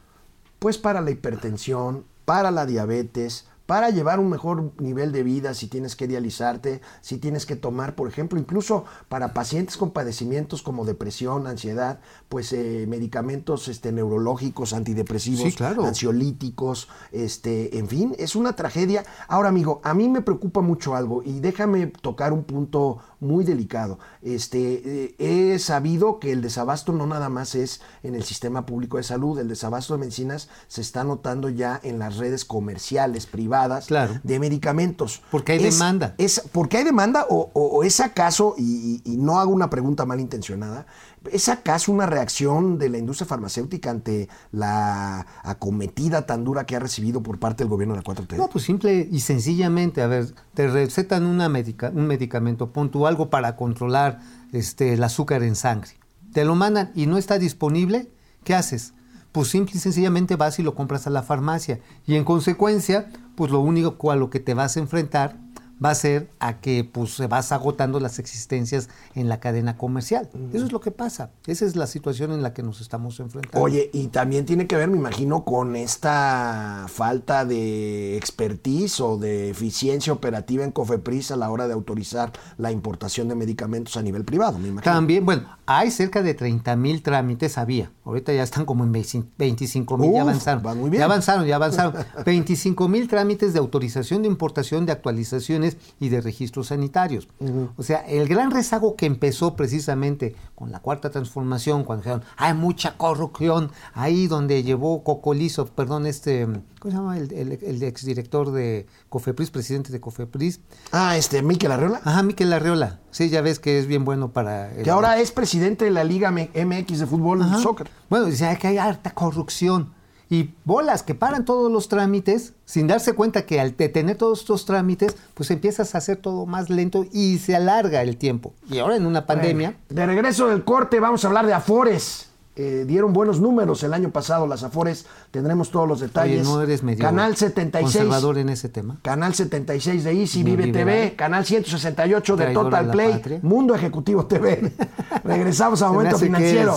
pues para la hipertensión, para la diabetes, para llevar un mejor nivel de vida, si tienes que dializarte, si tienes que tomar, por ejemplo, incluso para pacientes con padecimientos como depresión, ansiedad, pues eh, medicamentos este, neurológicos, antidepresivos, Sí, claro. ansiolíticos, este, en fin, es una tragedia. Ahora, amigo, a mí me preocupa mucho algo y déjame tocar un punto muy delicado. Este, eh, he sabido que el desabasto no nada más es en el sistema público de salud, el desabasto de medicinas se está notando ya en las redes comerciales privadas Claro. de medicamentos. Porque hay Es- demanda. Es, porque hay demanda o, o- o es acaso, y no hago una pregunta malintencionada, ¿es acaso una reacción de la industria farmacéutica ante la acometida tan dura que ha recibido por parte del gobierno de la 4T? No, pues simple y sencillamente, a ver, te recetan una medica- un medicamento, pon tú algo para controlar este, el azúcar en sangre. Te lo mandan y no está disponible, ¿qué haces? Pues simple y sencillamente vas y lo compras a la farmacia. Y en consecuencia, pues lo único a lo que te vas a enfrentar va a ser a que pues se vas agotando las existencias en la cadena comercial. Eso es lo que pasa. Esa es la situación en la que nos estamos enfrentando. Oye, y también tiene que ver, me imagino, con esta falta de expertise o de eficiencia operativa en Cofepris a la hora de autorizar la importación de medicamentos a nivel privado, me imagino. También, bueno, hay cerca de 30 mil trámites, había. Ahorita ya están como en 25 mil, ya avanzaron. van muy bien. Ya avanzaron, ya avanzaron. 25 mil trámites de autorización de importación, de actualizaciones y de registros sanitarios. O sea, el gran rezago que empezó precisamente con la cuarta transformación, cuando dijeron, hay mucha corrupción, ahí donde llevó Cocolizo, perdón, este, ¿cómo se llama? El, el, el exdirector de Cofepris, presidente de Cofepris. Ah, este, Miquel Arreola, Ajá, Miquel Arreola. Sí, ya ves que es bien bueno para... el- que ahora es presidente de la Liga MX de fútbol Ajá. soccer. Bueno, dice que hay harta corrupción. Y bolas que paran todos los trámites sin darse cuenta que al tener todos estos trámites, pues empiezas a hacer todo más lento y se alarga el tiempo. Y ahora en una pandemia, De regreso del corte, vamos a hablar de Afores. Eh, dieron buenos números el año pasado las Afores. Tendremos todos los oye, detalles. no eres medio Canal 76. conservador en ese tema. Canal 76 de Easy, Vive liberal. TV, Canal 168 de Traidor Total la Play, patria. Mundo Ejecutivo TV. Regresamos a Momento Financiero.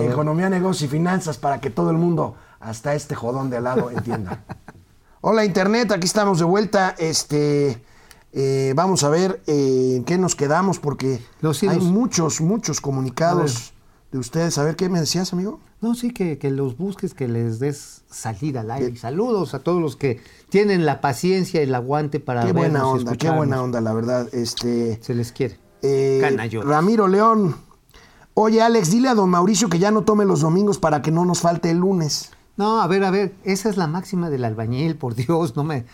Economía, negocios y finanzas para que todo el mundo, hasta este jodón de al lado, entienda. Hola Internet, aquí estamos de vuelta. Este, eh, vamos a ver eh, en qué nos quedamos porque Los hay muchos, muchos comunicados de ustedes. A ver, ¿qué me decías, amigo? No, sí, que, que los busques, que les des salida al aire. Saludos a todos los que tienen la paciencia y el aguante para Qué buena onda, qué buena onda, la verdad. Este, Se les quiere. Eh. Ramiro León. Oye, Alex, dile a don Mauricio que ya no tome los domingos para que no nos falte el lunes. No, a ver, a ver, esa es la máxima del albañil, por Dios, no me,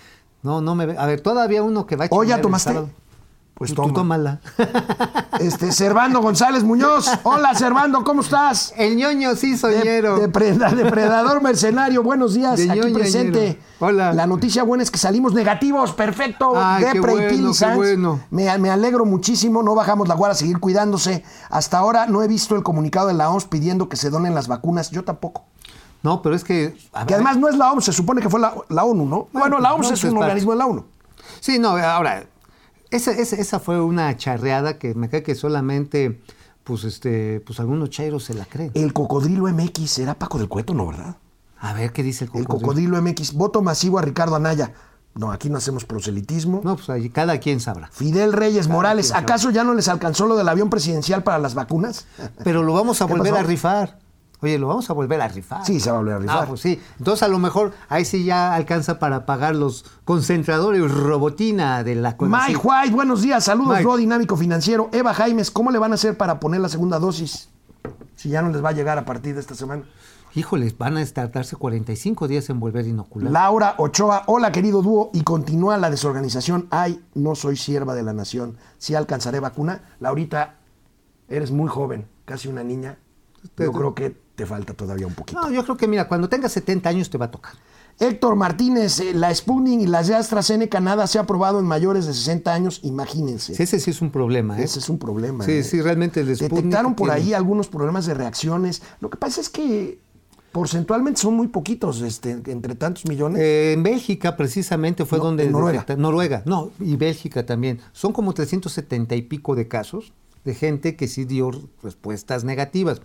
no, no me, a ver, todavía uno que va a Oh, ¿ya tomaste? Pues Tú toma. tómala. Este, Servando González Muñoz. Hola, Servando, ¿cómo estás? El ñoño sí soñero. depreda- depredador mercenario, buenos días. De Aquí ñoño, presente. ñero. Hola. La noticia buena es que salimos negativos, perfecto. Ay, qué Depre y qué bueno. Me, me alegro muchísimo, no bajamos la guarda a seguir cuidándose. Hasta ahora no he visto el comunicado de la OMS pidiendo que se donen las vacunas, yo tampoco. No, pero es que. a Que además no es la OMS, se supone que fue la, la ONU, ¿no? Bueno, la OMS no, es pues un organismo de la ONU. Sí, no, ahora, esa, esa, esa fue una charreada que me cae que solamente, pues, este, pues algunos chairos se la creen. El cocodrilo MX era Paco del Cueto, ¿no, verdad? A ver, ¿qué dice el El cocodrilo? cocodrilo MX, voto masivo a Ricardo Anaya. No, aquí no hacemos proselitismo. No, pues ahí cada quien sabrá. Fidel Reyes Morales. ¿acaso ya no les alcanzó lo del avión presidencial para las vacunas? Pero lo vamos a ¿Qué volver pasó? a rifar. Oye, lo vamos a volver a rifar. Sí, se va a volver a rifar. Ah, pues sí. Entonces a lo mejor ahí sí ya alcanza para pagar los concentradores robotina de la Mike White, buenos días, saludos, Mike. Dinámico Financiero. Eva Jaimes, ¿cómo le van a hacer para poner la segunda dosis? Si ya no les va a llegar a partir de esta semana. Híjoles, van a tardarse 45 días en volver a inocular. Laura Ochoa, hola querido dúo, y continúa la desorganización. Ay, no soy sierva de la nación. Si alcanzaré vacuna. Laurita, eres muy joven, casi una niña. Yo creo que te falta todavía un poquito. No, yo creo que mira, cuando tengas 70 años te va a tocar. Héctor Martínez, eh, la Sputnik y las de AstraZeneca nada se ha probado en mayores de 60 años, imagínense. Sí, ese sí es un problema, ¿eh? Ese es un problema. Sí, ¿eh? sí, realmente el Sputnik Detectaron por tiene- ahí algunos problemas de reacciones. Lo que pasa es que porcentualmente son muy poquitos, este, entre tantos millones. Eh, en Bélgica precisamente fue No, donde... en Noruega. Noruega, no, y Bélgica también. Son como 370 y pico de casos de gente que sí dio respuestas negativas.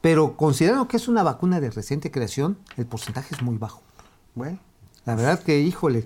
Pero considerando que es una vacuna de reciente creación, el porcentaje es muy bajo. Bueno, La verdad que, híjole,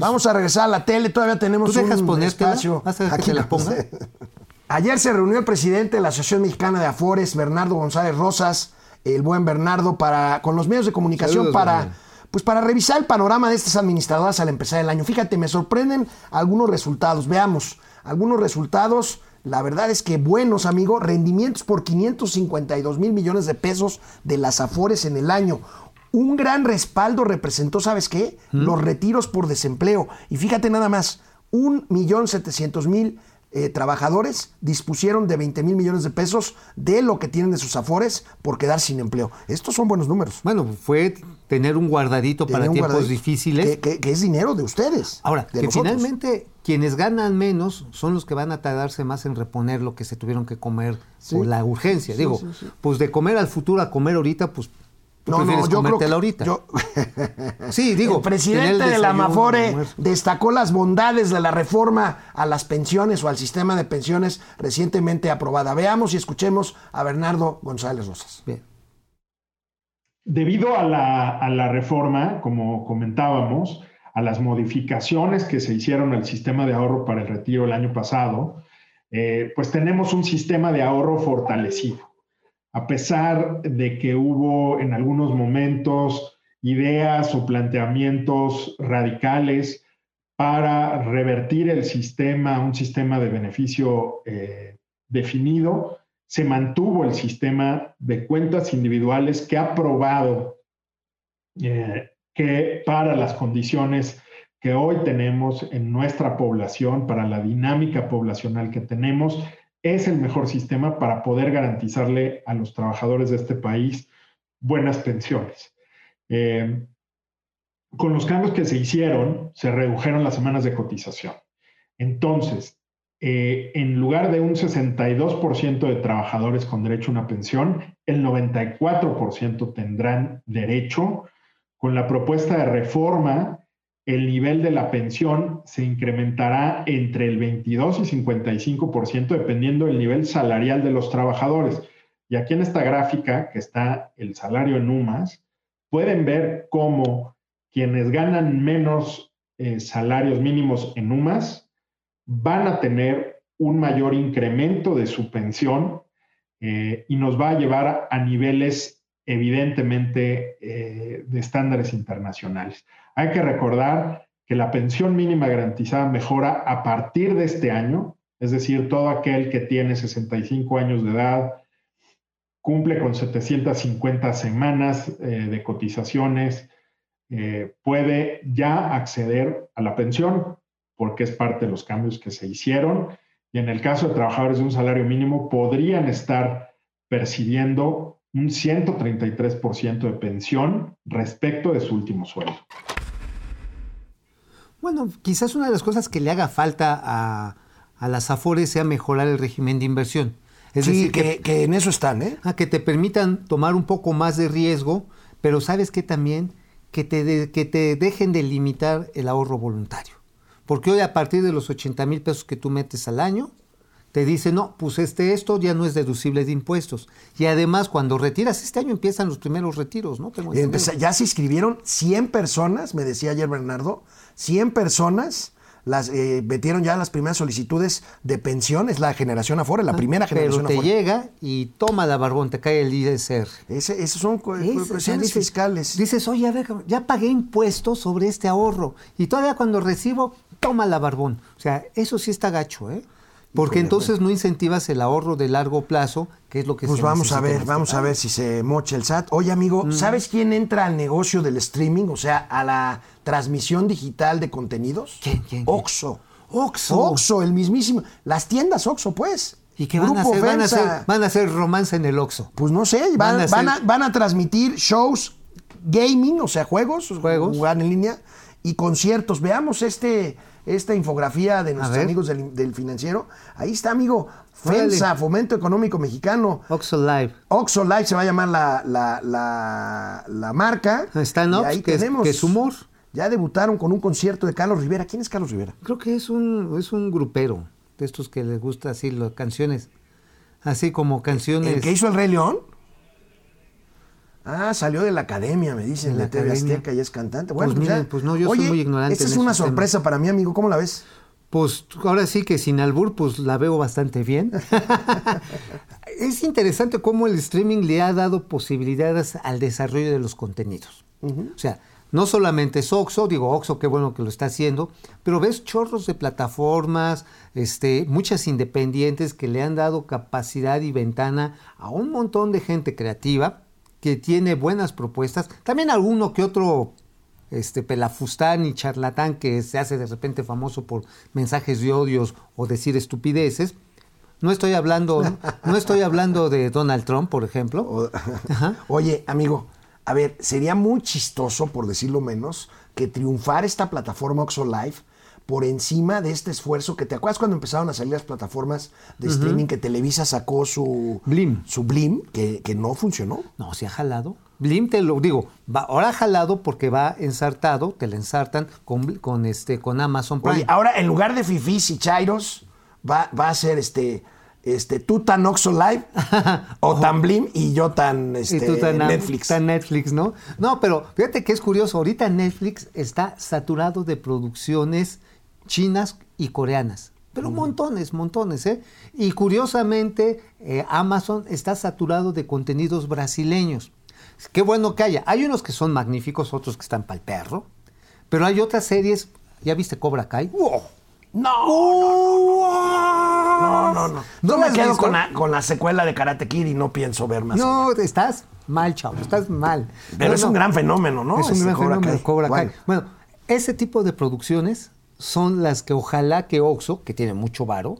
Vamos a regresar a la tele, todavía tenemos ¿Tú dejas un espacio. ¿Vas a dejar que te la ponga? Ayer se reunió el presidente de la Asociación Mexicana de Afores, Bernardo González Rosas, el buen Bernardo, para, con los medios de comunicación Saludos, para, Bernardo. pues para revisar el panorama de estas administradoras al empezar el año. Fíjate, me sorprenden algunos resultados. Veamos, algunos resultados. La verdad es que buenos, amigo. Rendimientos por 552 mil millones de pesos de las Afores en el año. Un gran respaldo representó, ¿sabes qué? Los retiros por desempleo. Y fíjate nada más, un millón setecientos mil eh, trabajadores dispusieron de 20 mil millones de pesos de lo que tienen de sus afores por quedar sin empleo. Estos son buenos números. Bueno, fue tener un guardadito para un tiempos guardadito difíciles. Que, que- que es dinero de ustedes. Ahora, de que nosotros. finalmente quienes ganan menos son los que van a tardarse más en reponer lo que se tuvieron que comer Sí. por la urgencia. Sí, Digo, sí, pues de comer al futuro a comer ahorita, pues tú No, no, yo creo que ahorita. yo- Sí, digo, el presidente de la almuerzo. destacó las bondades de la reforma a las pensiones o al sistema de pensiones recientemente aprobada. Veamos y escuchemos a Bernardo González Rosas. Bien. Debido a la, reforma, como comentábamos, a las modificaciones que se hicieron al sistema de ahorro para el retiro el año pasado, eh, pues tenemos un sistema de ahorro fortalecido. A pesar de que hubo en algunos momentos ideas o planteamientos radicales para revertir el sistema un sistema de beneficio eh, definido, se mantuvo el sistema de cuentas individuales que ha probado eh, que para las condiciones que hoy tenemos en nuestra población, para la dinámica poblacional que tenemos, es el mejor sistema para poder garantizarle a los trabajadores de este país buenas pensiones. Eh, con los cambios que se hicieron, se redujeron las semanas de cotización. Entonces, eh, en lugar de un 62% de trabajadores con derecho a una pensión, el 94% tendrán derecho. Con la propuesta de reforma, el nivel de la pensión se incrementará entre el 22 y 55% dependiendo del nivel salarial de los trabajadores. Y aquí en esta gráfica, que está el salario en UMAS, pueden ver cómo quienes ganan menos eh, salarios mínimos en UMAS van a tener un mayor incremento de su pensión eh, y nos va a llevar a niveles evidentemente eh, de estándares internacionales. Hay que recordar que la pensión mínima garantizada mejora a partir de este año, es decir, todo aquel que tiene 65 años de edad, cumple con 750 semanas eh, de cotizaciones, puede ya acceder a la pensión porque es parte de los cambios que se hicieron. Y en el caso de trabajadores de un salario mínimo, podrían estar percibiendo un 133% de pensión respecto de su último sueldo. Bueno, quizás una de las cosas que le haga falta a, a las AFORES sea mejorar el régimen de inversión. Es sí, decir, que, que en eso están, ¿eh? Ah, que te permitan tomar un poco más de riesgo, pero sabes que también que te, de- que te dejen de limitar el ahorro voluntario. Porque hoy a partir de los 80 mil pesos que tú metes al año, te dicen, no, pues este, esto ya no es deducible de impuestos. Y además, cuando retiras, este año empiezan los primeros retiros, ¿no? Tengo ya se inscribieron 100 personas, me decía ayer Bernardo, 100 personas las eh, metieron ya las primeras solicitudes de pensión, es la generación Afore, la primera Ah, Pero generación te Afore. llega y toma la barbón, te cae el ISR. Ese- esos son o sea, cuestiones dices- fiscales. Dices, oye, a ver, ya pagué impuestos sobre este ahorro. Y todavía cuando recibo, toma la barbón. O sea, eso sí está gacho, ¿eh? Porque entonces no incentivas el ahorro de largo plazo, que es lo que Pues se vamos a ver, este vamos a ver si se mocha el SAT. Oye, amigo, ¿sabes quién entra al negocio del streaming? O sea, a la transmisión digital de contenidos. ¿Quién, quién? Oxo. Oxxo. Oxo, el mismísimo. Las tiendas Oxo, pues. ¿Y qué van a hacer? Van a hacer, van a hacer romance en el Oxxo. Pues no sé, van, Van a van a, hacer- van a transmitir shows gaming, o sea, juegos, Juegos. jugar en línea y conciertos. Veamos este, esta infografía de nuestros amigos del, del financiero. Ahí está, amigo. FEMSA, Fomento Económico Mexicano. Oxxo Live. Oxo Live se va a llamar la, la, la, la marca. Y Ups, ahí que es- tenemos- que es humor. Ya debutaron con un concierto de Carlos Rivera. ¿Quién es Carlos Rivera? Creo que es un, es un grupero de estos que les gusta así las canciones. Así como canciones. ¿El que hizo el Rey León? Ah, salió de la academia, me dicen, De la TV academia. Azteca y es cantante. Pues Bueno, miren, ya. pues no, yo soy muy ignorante Esta en es una sorpresa para mí, amigo. ¿Cómo la ves? Pues ahora sí que sin albur, pues la veo bastante bien. es interesante cómo el streaming le ha dado posibilidades al desarrollo de los contenidos. O sea, no solamente es Oxo, digo Oxo, qué bueno que lo está haciendo, pero ves chorros de plataformas, este, muchas independientes que le han dado capacidad y ventana a un montón de gente creativa que tiene buenas propuestas. También alguno que otro este pelafustán y charlatán que se hace de repente famoso por mensajes de odios o decir estupideces. No estoy hablando, no estoy hablando de Donald Trump, por ejemplo. O- Oye, amigo, a ver, sería muy chistoso, por decirlo menos, que triunfara esta plataforma Oxo Live por encima de este esfuerzo que te acuerdas cuando empezaron a salir las plataformas de streaming que Televisa sacó su Blim. su Blim que, que no funcionó. No, se ha jalado. Blim te lo digo, va, ahora ha jalado porque va ensartado, te la ensartan con, con este con Amazon Prime. Oye, ahora en lugar de fifís y chairos va, va a ser este este tú tan Oxo Live o tan Blim y yo tan este, y tú tan, Netflix. tan Netflix, ¿no? No, pero fíjate que es curioso, ahorita Netflix está saturado de producciones chinas y coreanas. Pero montones, montones, ¿eh? Y curiosamente, eh, Amazon está saturado de contenidos brasileños. Qué bueno que haya. Hay unos que son magníficos, otros que están para el perro. Pero hay otras series. ¿Ya viste Cobra Kai? No, no, no. ¿No Yo la me quedo con la, con la secuela de Karate Kid y no pienso ver más. No, estás mal, chavo, estás mal. Pero No, es no. un gran fenómeno, ¿no? Es un Este gran Cobra fenómeno, Kai. Cobra Kai. Bueno, ese tipo de producciones son las que ojalá que Oxxo, que tiene mucho varo,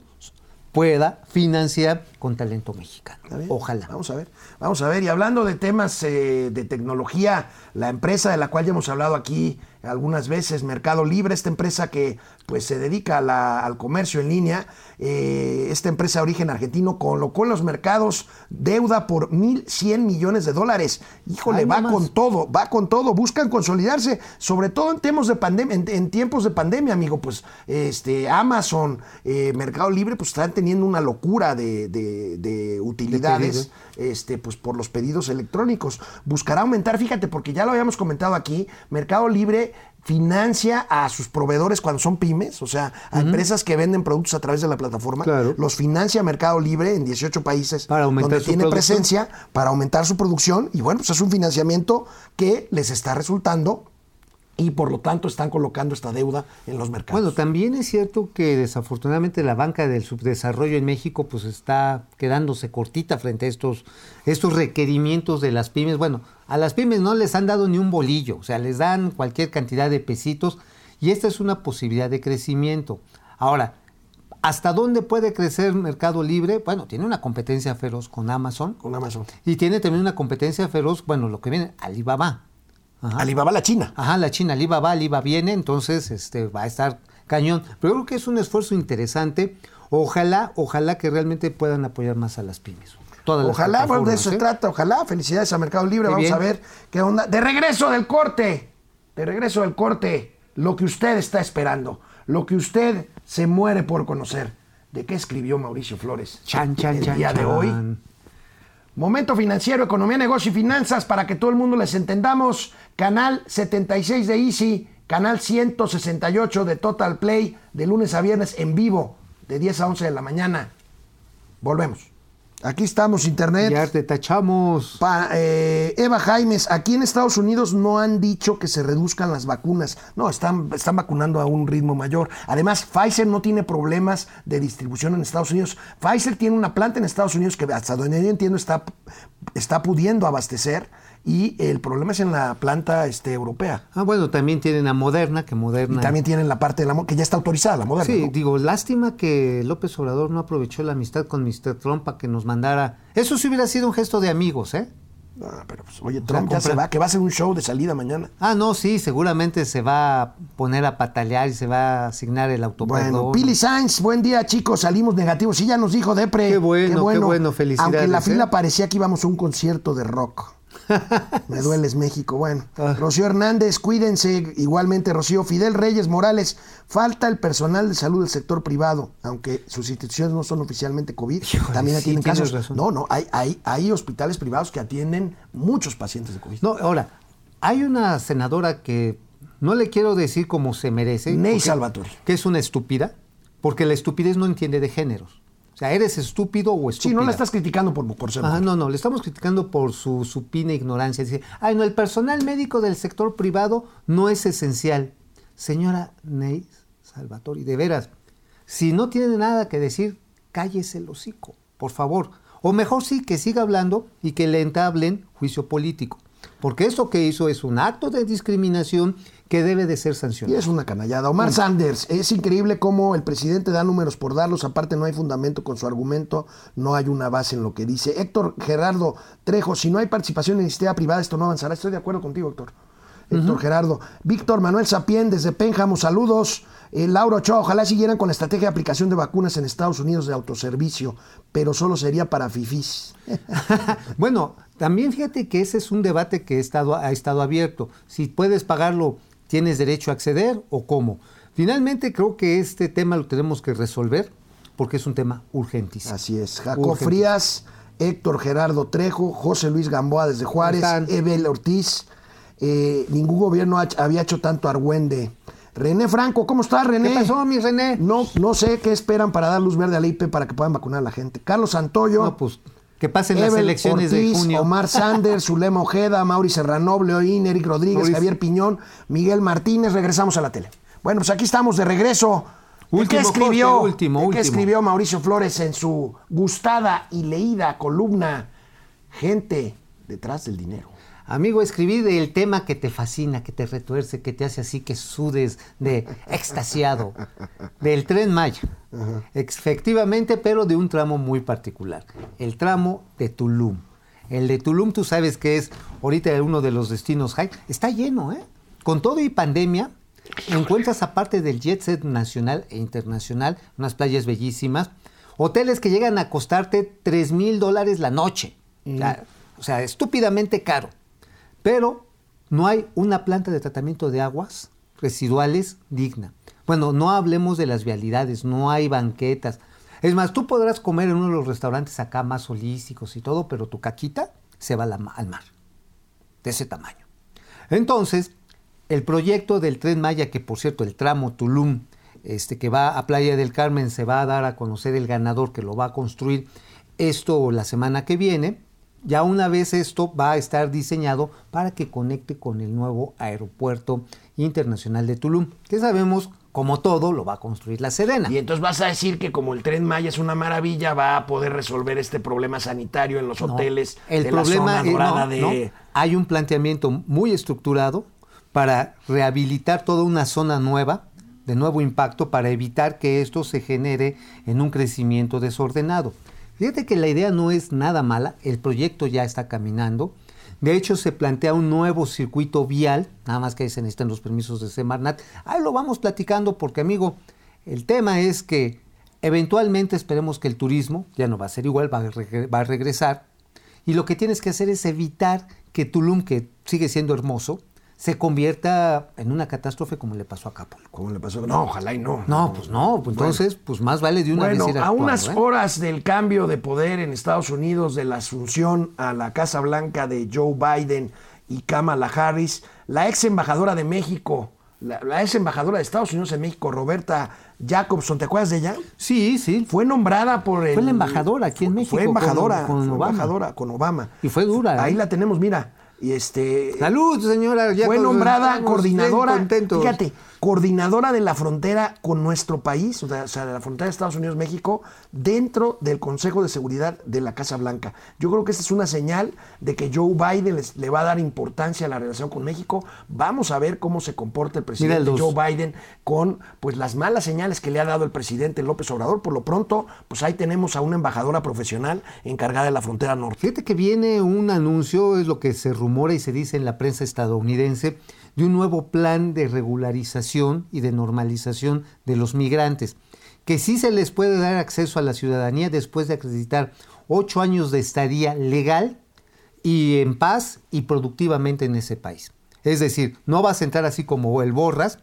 pueda financiar con talento mexicano. Ojalá. Vamos a ver. Vamos a ver. Y hablando de temas eh, de tecnología, la empresa de la cual ya hemos hablado aquí algunas veces, Mercado Libre, esta empresa que pues se dedica a la- al comercio en línea, eh, esta empresa de origen argentino colocó en los mercados deuda por 1.100 millones de dólares. Híjole, Ay, va con todo, va con todo, buscan consolidarse, sobre todo en tiempos de pandemia, en, en tiempos de pandemia, amigo, pues este Amazon, eh, Mercado Libre, pues están teniendo una locura de, de- de utilidades, este, pues por los pedidos electrónicos. Buscará aumentar, fíjate, porque ya lo habíamos comentado aquí, Mercado Libre financia a sus proveedores cuando son pymes, o sea, a empresas que venden productos a través de la plataforma, Claro. los financia Mercado Libre en 18 países Para donde tiene producción. presencia para aumentar su producción y bueno, pues es un financiamiento que les está resultando y por lo tanto están colocando esta deuda en los mercados. Bueno, también es cierto que desafortunadamente la banca del subdesarrollo en México pues está quedándose cortita frente a estos, estos requerimientos de las pymes. Bueno, a las pymes no les han dado ni un bolillo, o sea, les dan cualquier cantidad de pesitos y esta es una posibilidad de crecimiento. Ahora, ¿hasta dónde puede crecer Mercado Libre? Bueno, tiene una competencia feroz con Amazon con Amazon. y tiene también una competencia feroz, bueno, lo que viene, Alibaba. Ajá. Alibaba la China. Ajá, la China, Alibaba va, Alibaba viene, entonces este, va a estar cañón. Pero yo creo que es un esfuerzo interesante. Ojalá, ojalá que realmente puedan apoyar más a las pymes. Todas las Ojalá, bueno, de eso se ¿eh? trata, ojalá. Felicidades a Mercado Libre. Qué Vamos bien. a ver qué onda. De regreso del corte, de regreso del corte, lo que usted está esperando, lo que usted se muere por conocer. ¿De qué escribió Mauricio Flores Chan, chan, el chan, día de hoy? Momento financiero, economía, negocio y finanzas para que todo el mundo les entendamos. Canal 76 de Easy, canal 168 de Total Play, de lunes a viernes en vivo, de 10 a 11 de la mañana. Volvemos. Aquí estamos, Internet. Ya te tachamos. Pa- eh, Eva Jaimes, aquí en Estados Unidos no han dicho que se reduzcan las vacunas. No, están, están vacunando a un ritmo mayor. Además, Pfizer no tiene problemas de distribución en Estados Unidos. Pfizer tiene una planta en Estados Unidos que hasta donde yo entiendo está, está pudiendo abastecer y el problema es en la planta este, europea. Ah, bueno, también tienen a Moderna, que Y Moderna... también tienen la parte de la que ya está autorizada, la moderna. Sí, ¿no? digo, lástima que López Obrador no aprovechó la amistad con Mr. Trump para que nos mandara... Eso sí hubiera sido un gesto de amigos, ¿eh? Ah, pero pues, oye, Trump ya se va, que va a ser un show de salida mañana. Ah, no, sí, seguramente se va a poner a patalear y se va a asignar el autoperdón. Bueno, Pili Sainz, buen día chicos, salimos negativos. Sí, ya nos dijo Depre. Qué bueno, qué bueno, felicidades, Aunque en la ¿eh? fila parecía que íbamos a un concierto de rock. Me dueles México. Bueno, Ah. Rocío Hernández, cuídense. Igualmente, Rocío Fidel Reyes Morales. Falta el personal de salud del sector privado, aunque sus instituciones no son oficialmente COVID. Híjole, también atienden casos. razón. No, no, hay, hay, hay hospitales privados que atienden muchos pacientes de COVID. No, ahora, hay una senadora que no le quiero decir como se merece. Ney Salvatore. Que es una estúpida, porque la estupidez no entiende de géneros. Sea, eres estúpido o estúpida. Sí, no la estás criticando por, por ser Ah, mujer. no, no, le estamos criticando por su supina ignorancia. Dice, ay, no, el personal médico del sector privado no es esencial. Señora Ney Salvatori, de veras, si no tiene nada que decir, cállese el hocico, por favor. O mejor sí, que siga hablando y que le entablen juicio político. Porque esto que hizo es un acto de discriminación que debe de ser Y sancionado. es una canallada. Omar Sanders, es increíble cómo el presidente da números por darlos, aparte no hay fundamento con su argumento, no hay una base en lo que dice. Héctor Gerardo Trejo, si no hay participación en iniciativa privada, esto no avanzará. Estoy de acuerdo contigo, Héctor. Héctor Gerardo. Víctor Manuel Sapien, desde Pénjamo, saludos. Eh, Laura Ochoa, ojalá siguieran con la estrategia de aplicación de vacunas en Estados Unidos de autoservicio, pero solo sería para fifís. bueno, también fíjate que ese es un debate que ha estado, ha estado abierto. Si puedes pagarlo, ¿tienes derecho a acceder o cómo? Finalmente creo que este tema lo tenemos que resolver porque es un tema urgentísimo. Así es. Jacob Urgentísimo. Frías, Héctor Gerardo Trejo, José Luis Gamboa desde Juárez? Ebel Ortiz. Eh, ningún gobierno ha- había hecho tanto argüende. René Franco, ¿cómo estás, René? ¿Qué pasó, mi René? No, no sé qué esperan para dar luz verde a la IP para que puedan vacunar a la gente. Carlos Santoyo. No, pues que pasen las elecciones Ortiz, de junio. Omar Sanders, Zulema Ojeda, Mauri Serranoble, Oín, Eric Rodríguez. Javier Piñón, Miguel Martínez. Regresamos a la tele. Bueno, pues aquí estamos de regreso. ¿De ¿Qué Último escribió, último, qué último. escribió Mauricio Flores en su gustada y leída columna Gente detrás del dinero? Amigo, escribí del tema que te fascina, que te retuerce, que te hace así que sudes de extasiado, del tren Maya. Efectivamente, pero de un tramo muy particular, el tramo de Tulum. El de Tulum, tú sabes que es ahorita uno de los destinos high, está lleno, ¿eh? Con todo y pandemia, encuentras aparte del jet set nacional e internacional, unas playas bellísimas, hoteles que llegan a costarte 3 mil dólares la noche. O sea, o sea, estúpidamente caro. Pero no hay una planta de tratamiento de aguas residuales digna. Bueno, no hablemos de las vialidades, no hay banquetas. Es más, tú podrás comer en uno de los restaurantes acá más holísticos y todo, pero tu caquita se va al mar. De ese tamaño. Entonces, el proyecto del Tren Maya, que por cierto, el tramo Tulum, este, que va a Playa del Carmen, se va a dar a conocer el ganador que lo va a construir esto la semana que viene. Ya una vez esto va a estar diseñado para que conecte con el nuevo aeropuerto internacional de Tulum, que sabemos, como todo, lo va a construir la Serena. Y entonces vas a decir que como el tren Maya es una maravilla, va a poder resolver este problema sanitario en los No, hoteles el de problema la zona eh, dorada no, de... no. hay un planteamiento muy estructurado para rehabilitar toda una zona nueva de nuevo impacto para evitar que esto se genere en un crecimiento desordenado. Fíjate que la idea no es nada mala, el proyecto ya está caminando. De hecho, se plantea un nuevo circuito vial, nada más que ahí se necesitan los permisos de Semarnat. Ahí lo vamos platicando porque, amigo, el tema es que eventualmente esperemos que el turismo ya no va a ser igual, va a, va a regresar. Y lo que tienes que hacer es evitar que Tulum, que sigue siendo hermoso, se convierta en una catástrofe como le pasó a Acapulco. ¿Cómo le pasó? No, ojalá y no. No, pues no, pues entonces, pues más vale de una Bueno, vez ir a actuando, unas ¿eh? horas del cambio de poder en Estados Unidos, de la asunción a la Casa Blanca de Joe Biden y Kamala Harris, la ex embajadora de México, la, la ex embajadora de Estados Unidos en México, Roberta Jacobson, ¿te acuerdas de ella? Sí, sí. Fue nombrada por el... Fue la embajadora aquí en México Fue embajadora, con- Obama. embajadora con Obama. Y fue dura, Ahí ¿eh? la tenemos, mira. Y este... Salud, señora. ya fue nombrada coordinadora, fíjate, coordinadora de la frontera con nuestro país, o sea, de la frontera de Estados Unidos-México, dentro del Consejo de Seguridad de la Casa Blanca. Yo creo que esta es una señal de que Joe Biden les- le va a dar importancia a la relación con México. Vamos a ver cómo se comporta el presidente Joe Biden con pues las malas señales que le ha dado el presidente López Obrador. Por lo pronto, pues ahí tenemos a una embajadora profesional encargada de la frontera norte. Fíjate que viene un anuncio, es lo que se rumora y se dice en la prensa estadounidense, de un nuevo plan de regularización y de normalización de los migrantes, que sí se les puede dar acceso a la ciudadanía después de acreditar ocho años de estadía legal y en paz y productivamente en ese país. Es decir, no vas a entrar así como el borras,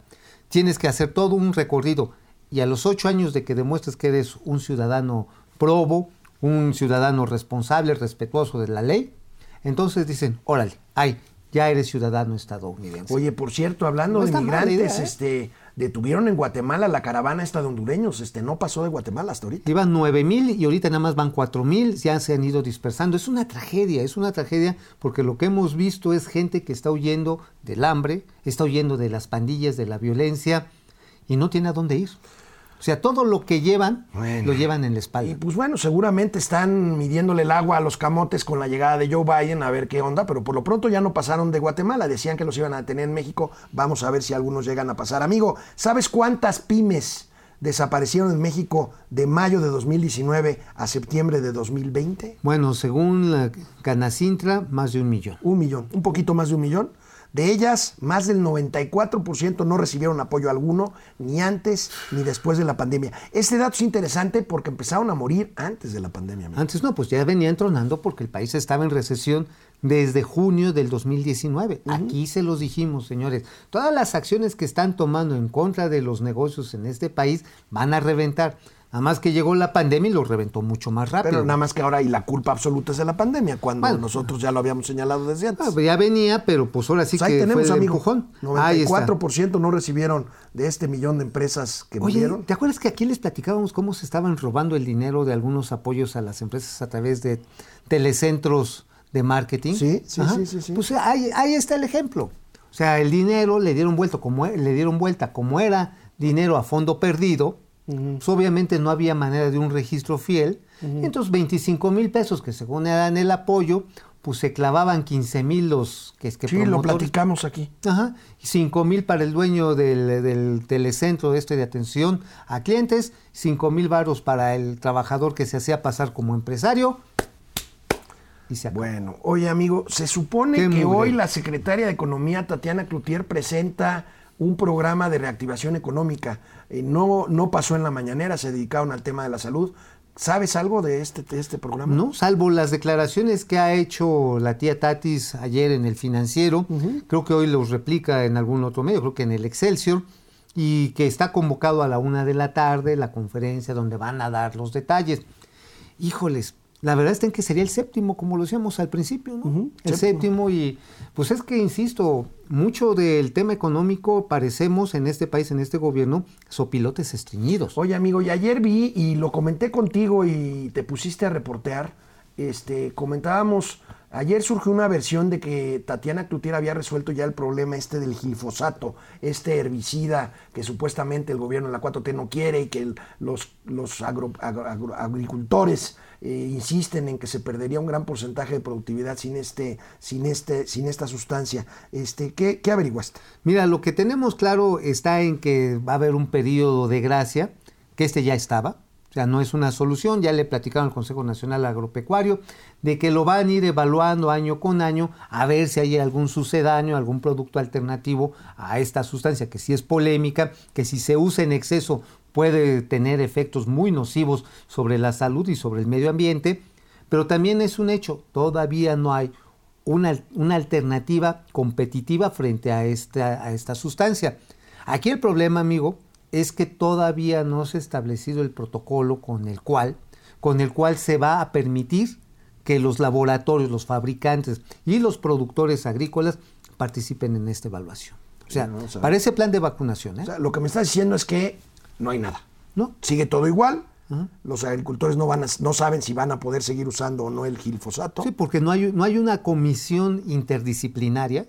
tienes que hacer todo un recorrido y a los ocho años de que demuestres que eres un ciudadano probo, un ciudadano responsable, respetuoso de la ley, entonces dicen, órale, ay, ya eres ciudadano estadounidense. Oye, por cierto, hablando No de idea, ¿eh? este, detuvieron en Guatemala la caravana esta de hondureños, este, no pasó de Guatemala hasta ahorita. Iban nueve mil y ahorita nada más van cuatro mil, ya se han ido dispersando. Es una tragedia, es una tragedia porque lo que hemos visto es gente que está huyendo del hambre, está huyendo de las pandillas, de la violencia y no tiene a dónde ir. O sea, todo lo que llevan Bueno. lo llevan en la Y espalda. pues bueno, seguramente están midiéndole el agua a los camotes con la llegada de Joe Biden a ver qué onda, pero por lo pronto ya no pasaron de Guatemala, decían que los iban a tener en México, vamos a ver si algunos llegan a pasar. Amigo, ¿sabes cuántas pymes desaparecieron en México de mayo de 2019 a septiembre de 2020? Bueno, según la Canacintra, más de un millón. Un millón, un poquito más de un millón. De ellas, más del 94% no recibieron apoyo alguno, ni antes ni después de la pandemia. Este dato es interesante porque empezaron a morir antes de la pandemia. Antes no, pues ya venía entronando porque el país estaba en recesión desde junio del 2019. Aquí se los dijimos, señores. Todas las acciones que están tomando en contra de los negocios en este país van a reventar. Nada más que llegó la pandemia y lo reventó mucho más rápido. Pero nada más que ahora y la culpa absoluta es de la pandemia, cuando Bueno. nosotros ya lo habíamos señalado desde antes. Ah, ya venía, pero pues ahora sí Pues ahí que tenemos, fue el amigo. empujón. Ahí está. 94% no recibieron de este millón de empresas que Oye, murieron. ¿te acuerdas que aquí les platicábamos cómo se estaban robando el dinero de algunos apoyos a las empresas a través de telecentros de marketing? Sí, sí, sí, sí, sí. Pues ahí, ahí está el ejemplo. O sea, el dinero le dieron vuelta como le dieron vuelta como era dinero a fondo perdido. Pues obviamente no había manera de un registro fiel. Entonces 25 mil pesos que según eran el apoyo, pues se clavaban 15 mil los que es que sí, lo platicamos aquí. Ajá. y Cinco mil para el dueño del, del telecentro este de atención a clientes, cinco mil varos para el trabajador que se hacía pasar como empresario. Y se acabó. Bueno, oye amigo, se supone Qué que mugre. hoy la secretaria de Economía, Tatiana Cloutier, presenta un programa de reactivación económica. Eh, no, no pasó en la mañanera, se dedicaron al tema de la salud. ¿Sabes algo de este, de este programa? ¿no? Salvo las declaraciones que ha hecho la tía Tatis ayer en el financiero, creo que hoy los replica en algún otro medio, creo que en el Excelsior, y que está convocado a la una de la tarde la conferencia donde van a dar los detalles. Híjoles, la verdad es que sería el séptimo, como lo decíamos al principio, ¿no? el séptimo y pues es que, insisto, mucho del tema económico parecemos en este país, en este gobierno, sopilotes estreñidos. Oye, amigo, y ayer vi y lo comenté contigo y te pusiste a reportear. Este, comentábamos, ayer surgió una versión de que Tatiana Cloutier había resuelto ya el problema este del glifosato, este herbicida que supuestamente el gobierno de la 4T no quiere y que los, agro- agro- agricultores eh, insisten en que se perdería un gran porcentaje de productividad sin este, sin este, sin esta sustancia. Este, ¿qué, qué averiguaste? Mira, lo que tenemos claro está en que va a haber un periodo de gracia, que este ya estaba, o sea, no es una solución, ya le platicaron al Consejo Nacional Agropecuario, de que lo van a ir evaluando año con año a ver si hay algún sucedáneo, algún producto alternativo a esta sustancia, que sí es polémica, que si se usa en exceso puede tener efectos muy nocivos sobre la salud y sobre el medio ambiente, pero también es un hecho, todavía no hay una, una alternativa competitiva frente a esta, a esta sustancia. Aquí el problema, amigo, es que todavía no se ha establecido el protocolo con el cual, con el cual se va a permitir que los laboratorios, los fabricantes y los productores agrícolas participen en esta evaluación. O sea, Sí, no, o sea, para ese plan de vacunación, ¿eh? O sea, lo que me estás diciendo es que no hay nada. ¿no? Sigue todo igual. Los agricultores no, van a- no saben si van a poder seguir usando o no el glifosato. Sí, porque no hay, no hay una comisión interdisciplinaria,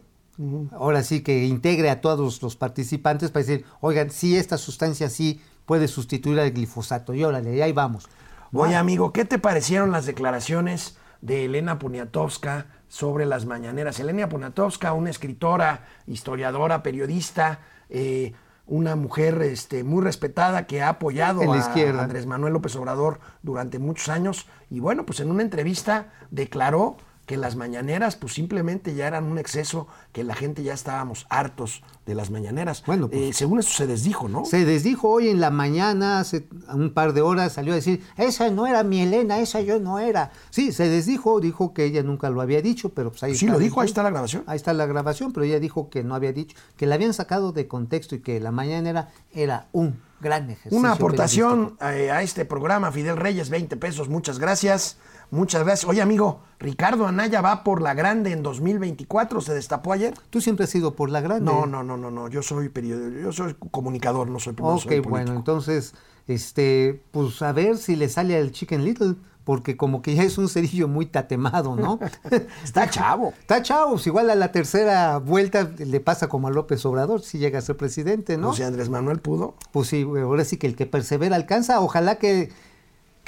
ahora sí que integre a todos los participantes para decir, oigan, si esta sustancia sí puede sustituir al glifosato, y órale, y ahí vamos. Oye, amigo, ¿qué te parecieron las declaraciones de Elena Poniatowska sobre las mañaneras? Elena Poniatowska, una escritora, historiadora, periodista, eh, una mujer este, muy respetada que ha apoyado En la a. Andrés Manuel López Obrador durante muchos años. Y bueno, pues en una entrevista declaró que las mañaneras pues simplemente ya eran un exceso, que la gente ya estábamos hartos de las mañaneras. Bueno, pues, Eh, según eso se desdijo, ¿no? Se desdijo hoy en la mañana, hace un par de horas, salió a decir, esa no era mi Elena, esa yo no era. Sí, se desdijo, dijo que ella nunca lo había dicho, pero pues ahí Sí está. lo dijo, ahí está la grabación. Ahí está la grabación, pero ella dijo que no había dicho, que la habían sacado de contexto y que la mañanera era un gran ejercicio. Una aportación eh, a este programa, Fidel Reyes, 20 pesos, muchas gracias. Muchas gracias. Oye, amigo, Ricardo Anaya va por la grande en 2024, se destapó ayer. Tú siempre has sido por la grande. No, no, no, no, no. Yo soy periodista, yo soy comunicador, no soy, no Ok, soy bueno, entonces, este, pues a ver si le sale al Chicken Little, porque como que ya es un cerillo muy tatemado, ¿no? Está chavo. Está chavo, pues igual a la tercera vuelta le pasa como a López Obrador, si llega a ser presidente, ¿no? No sé, Andrés Manuel pudo. Pues sí, ahora sí que el que persevera alcanza, ojalá que,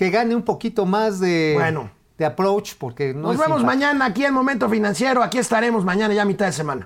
que gane un poquito más de, Bueno. de approach, porque no Nos es vemos mañana aquí en Momento Financiero. Aquí estaremos mañana ya mitad de semana.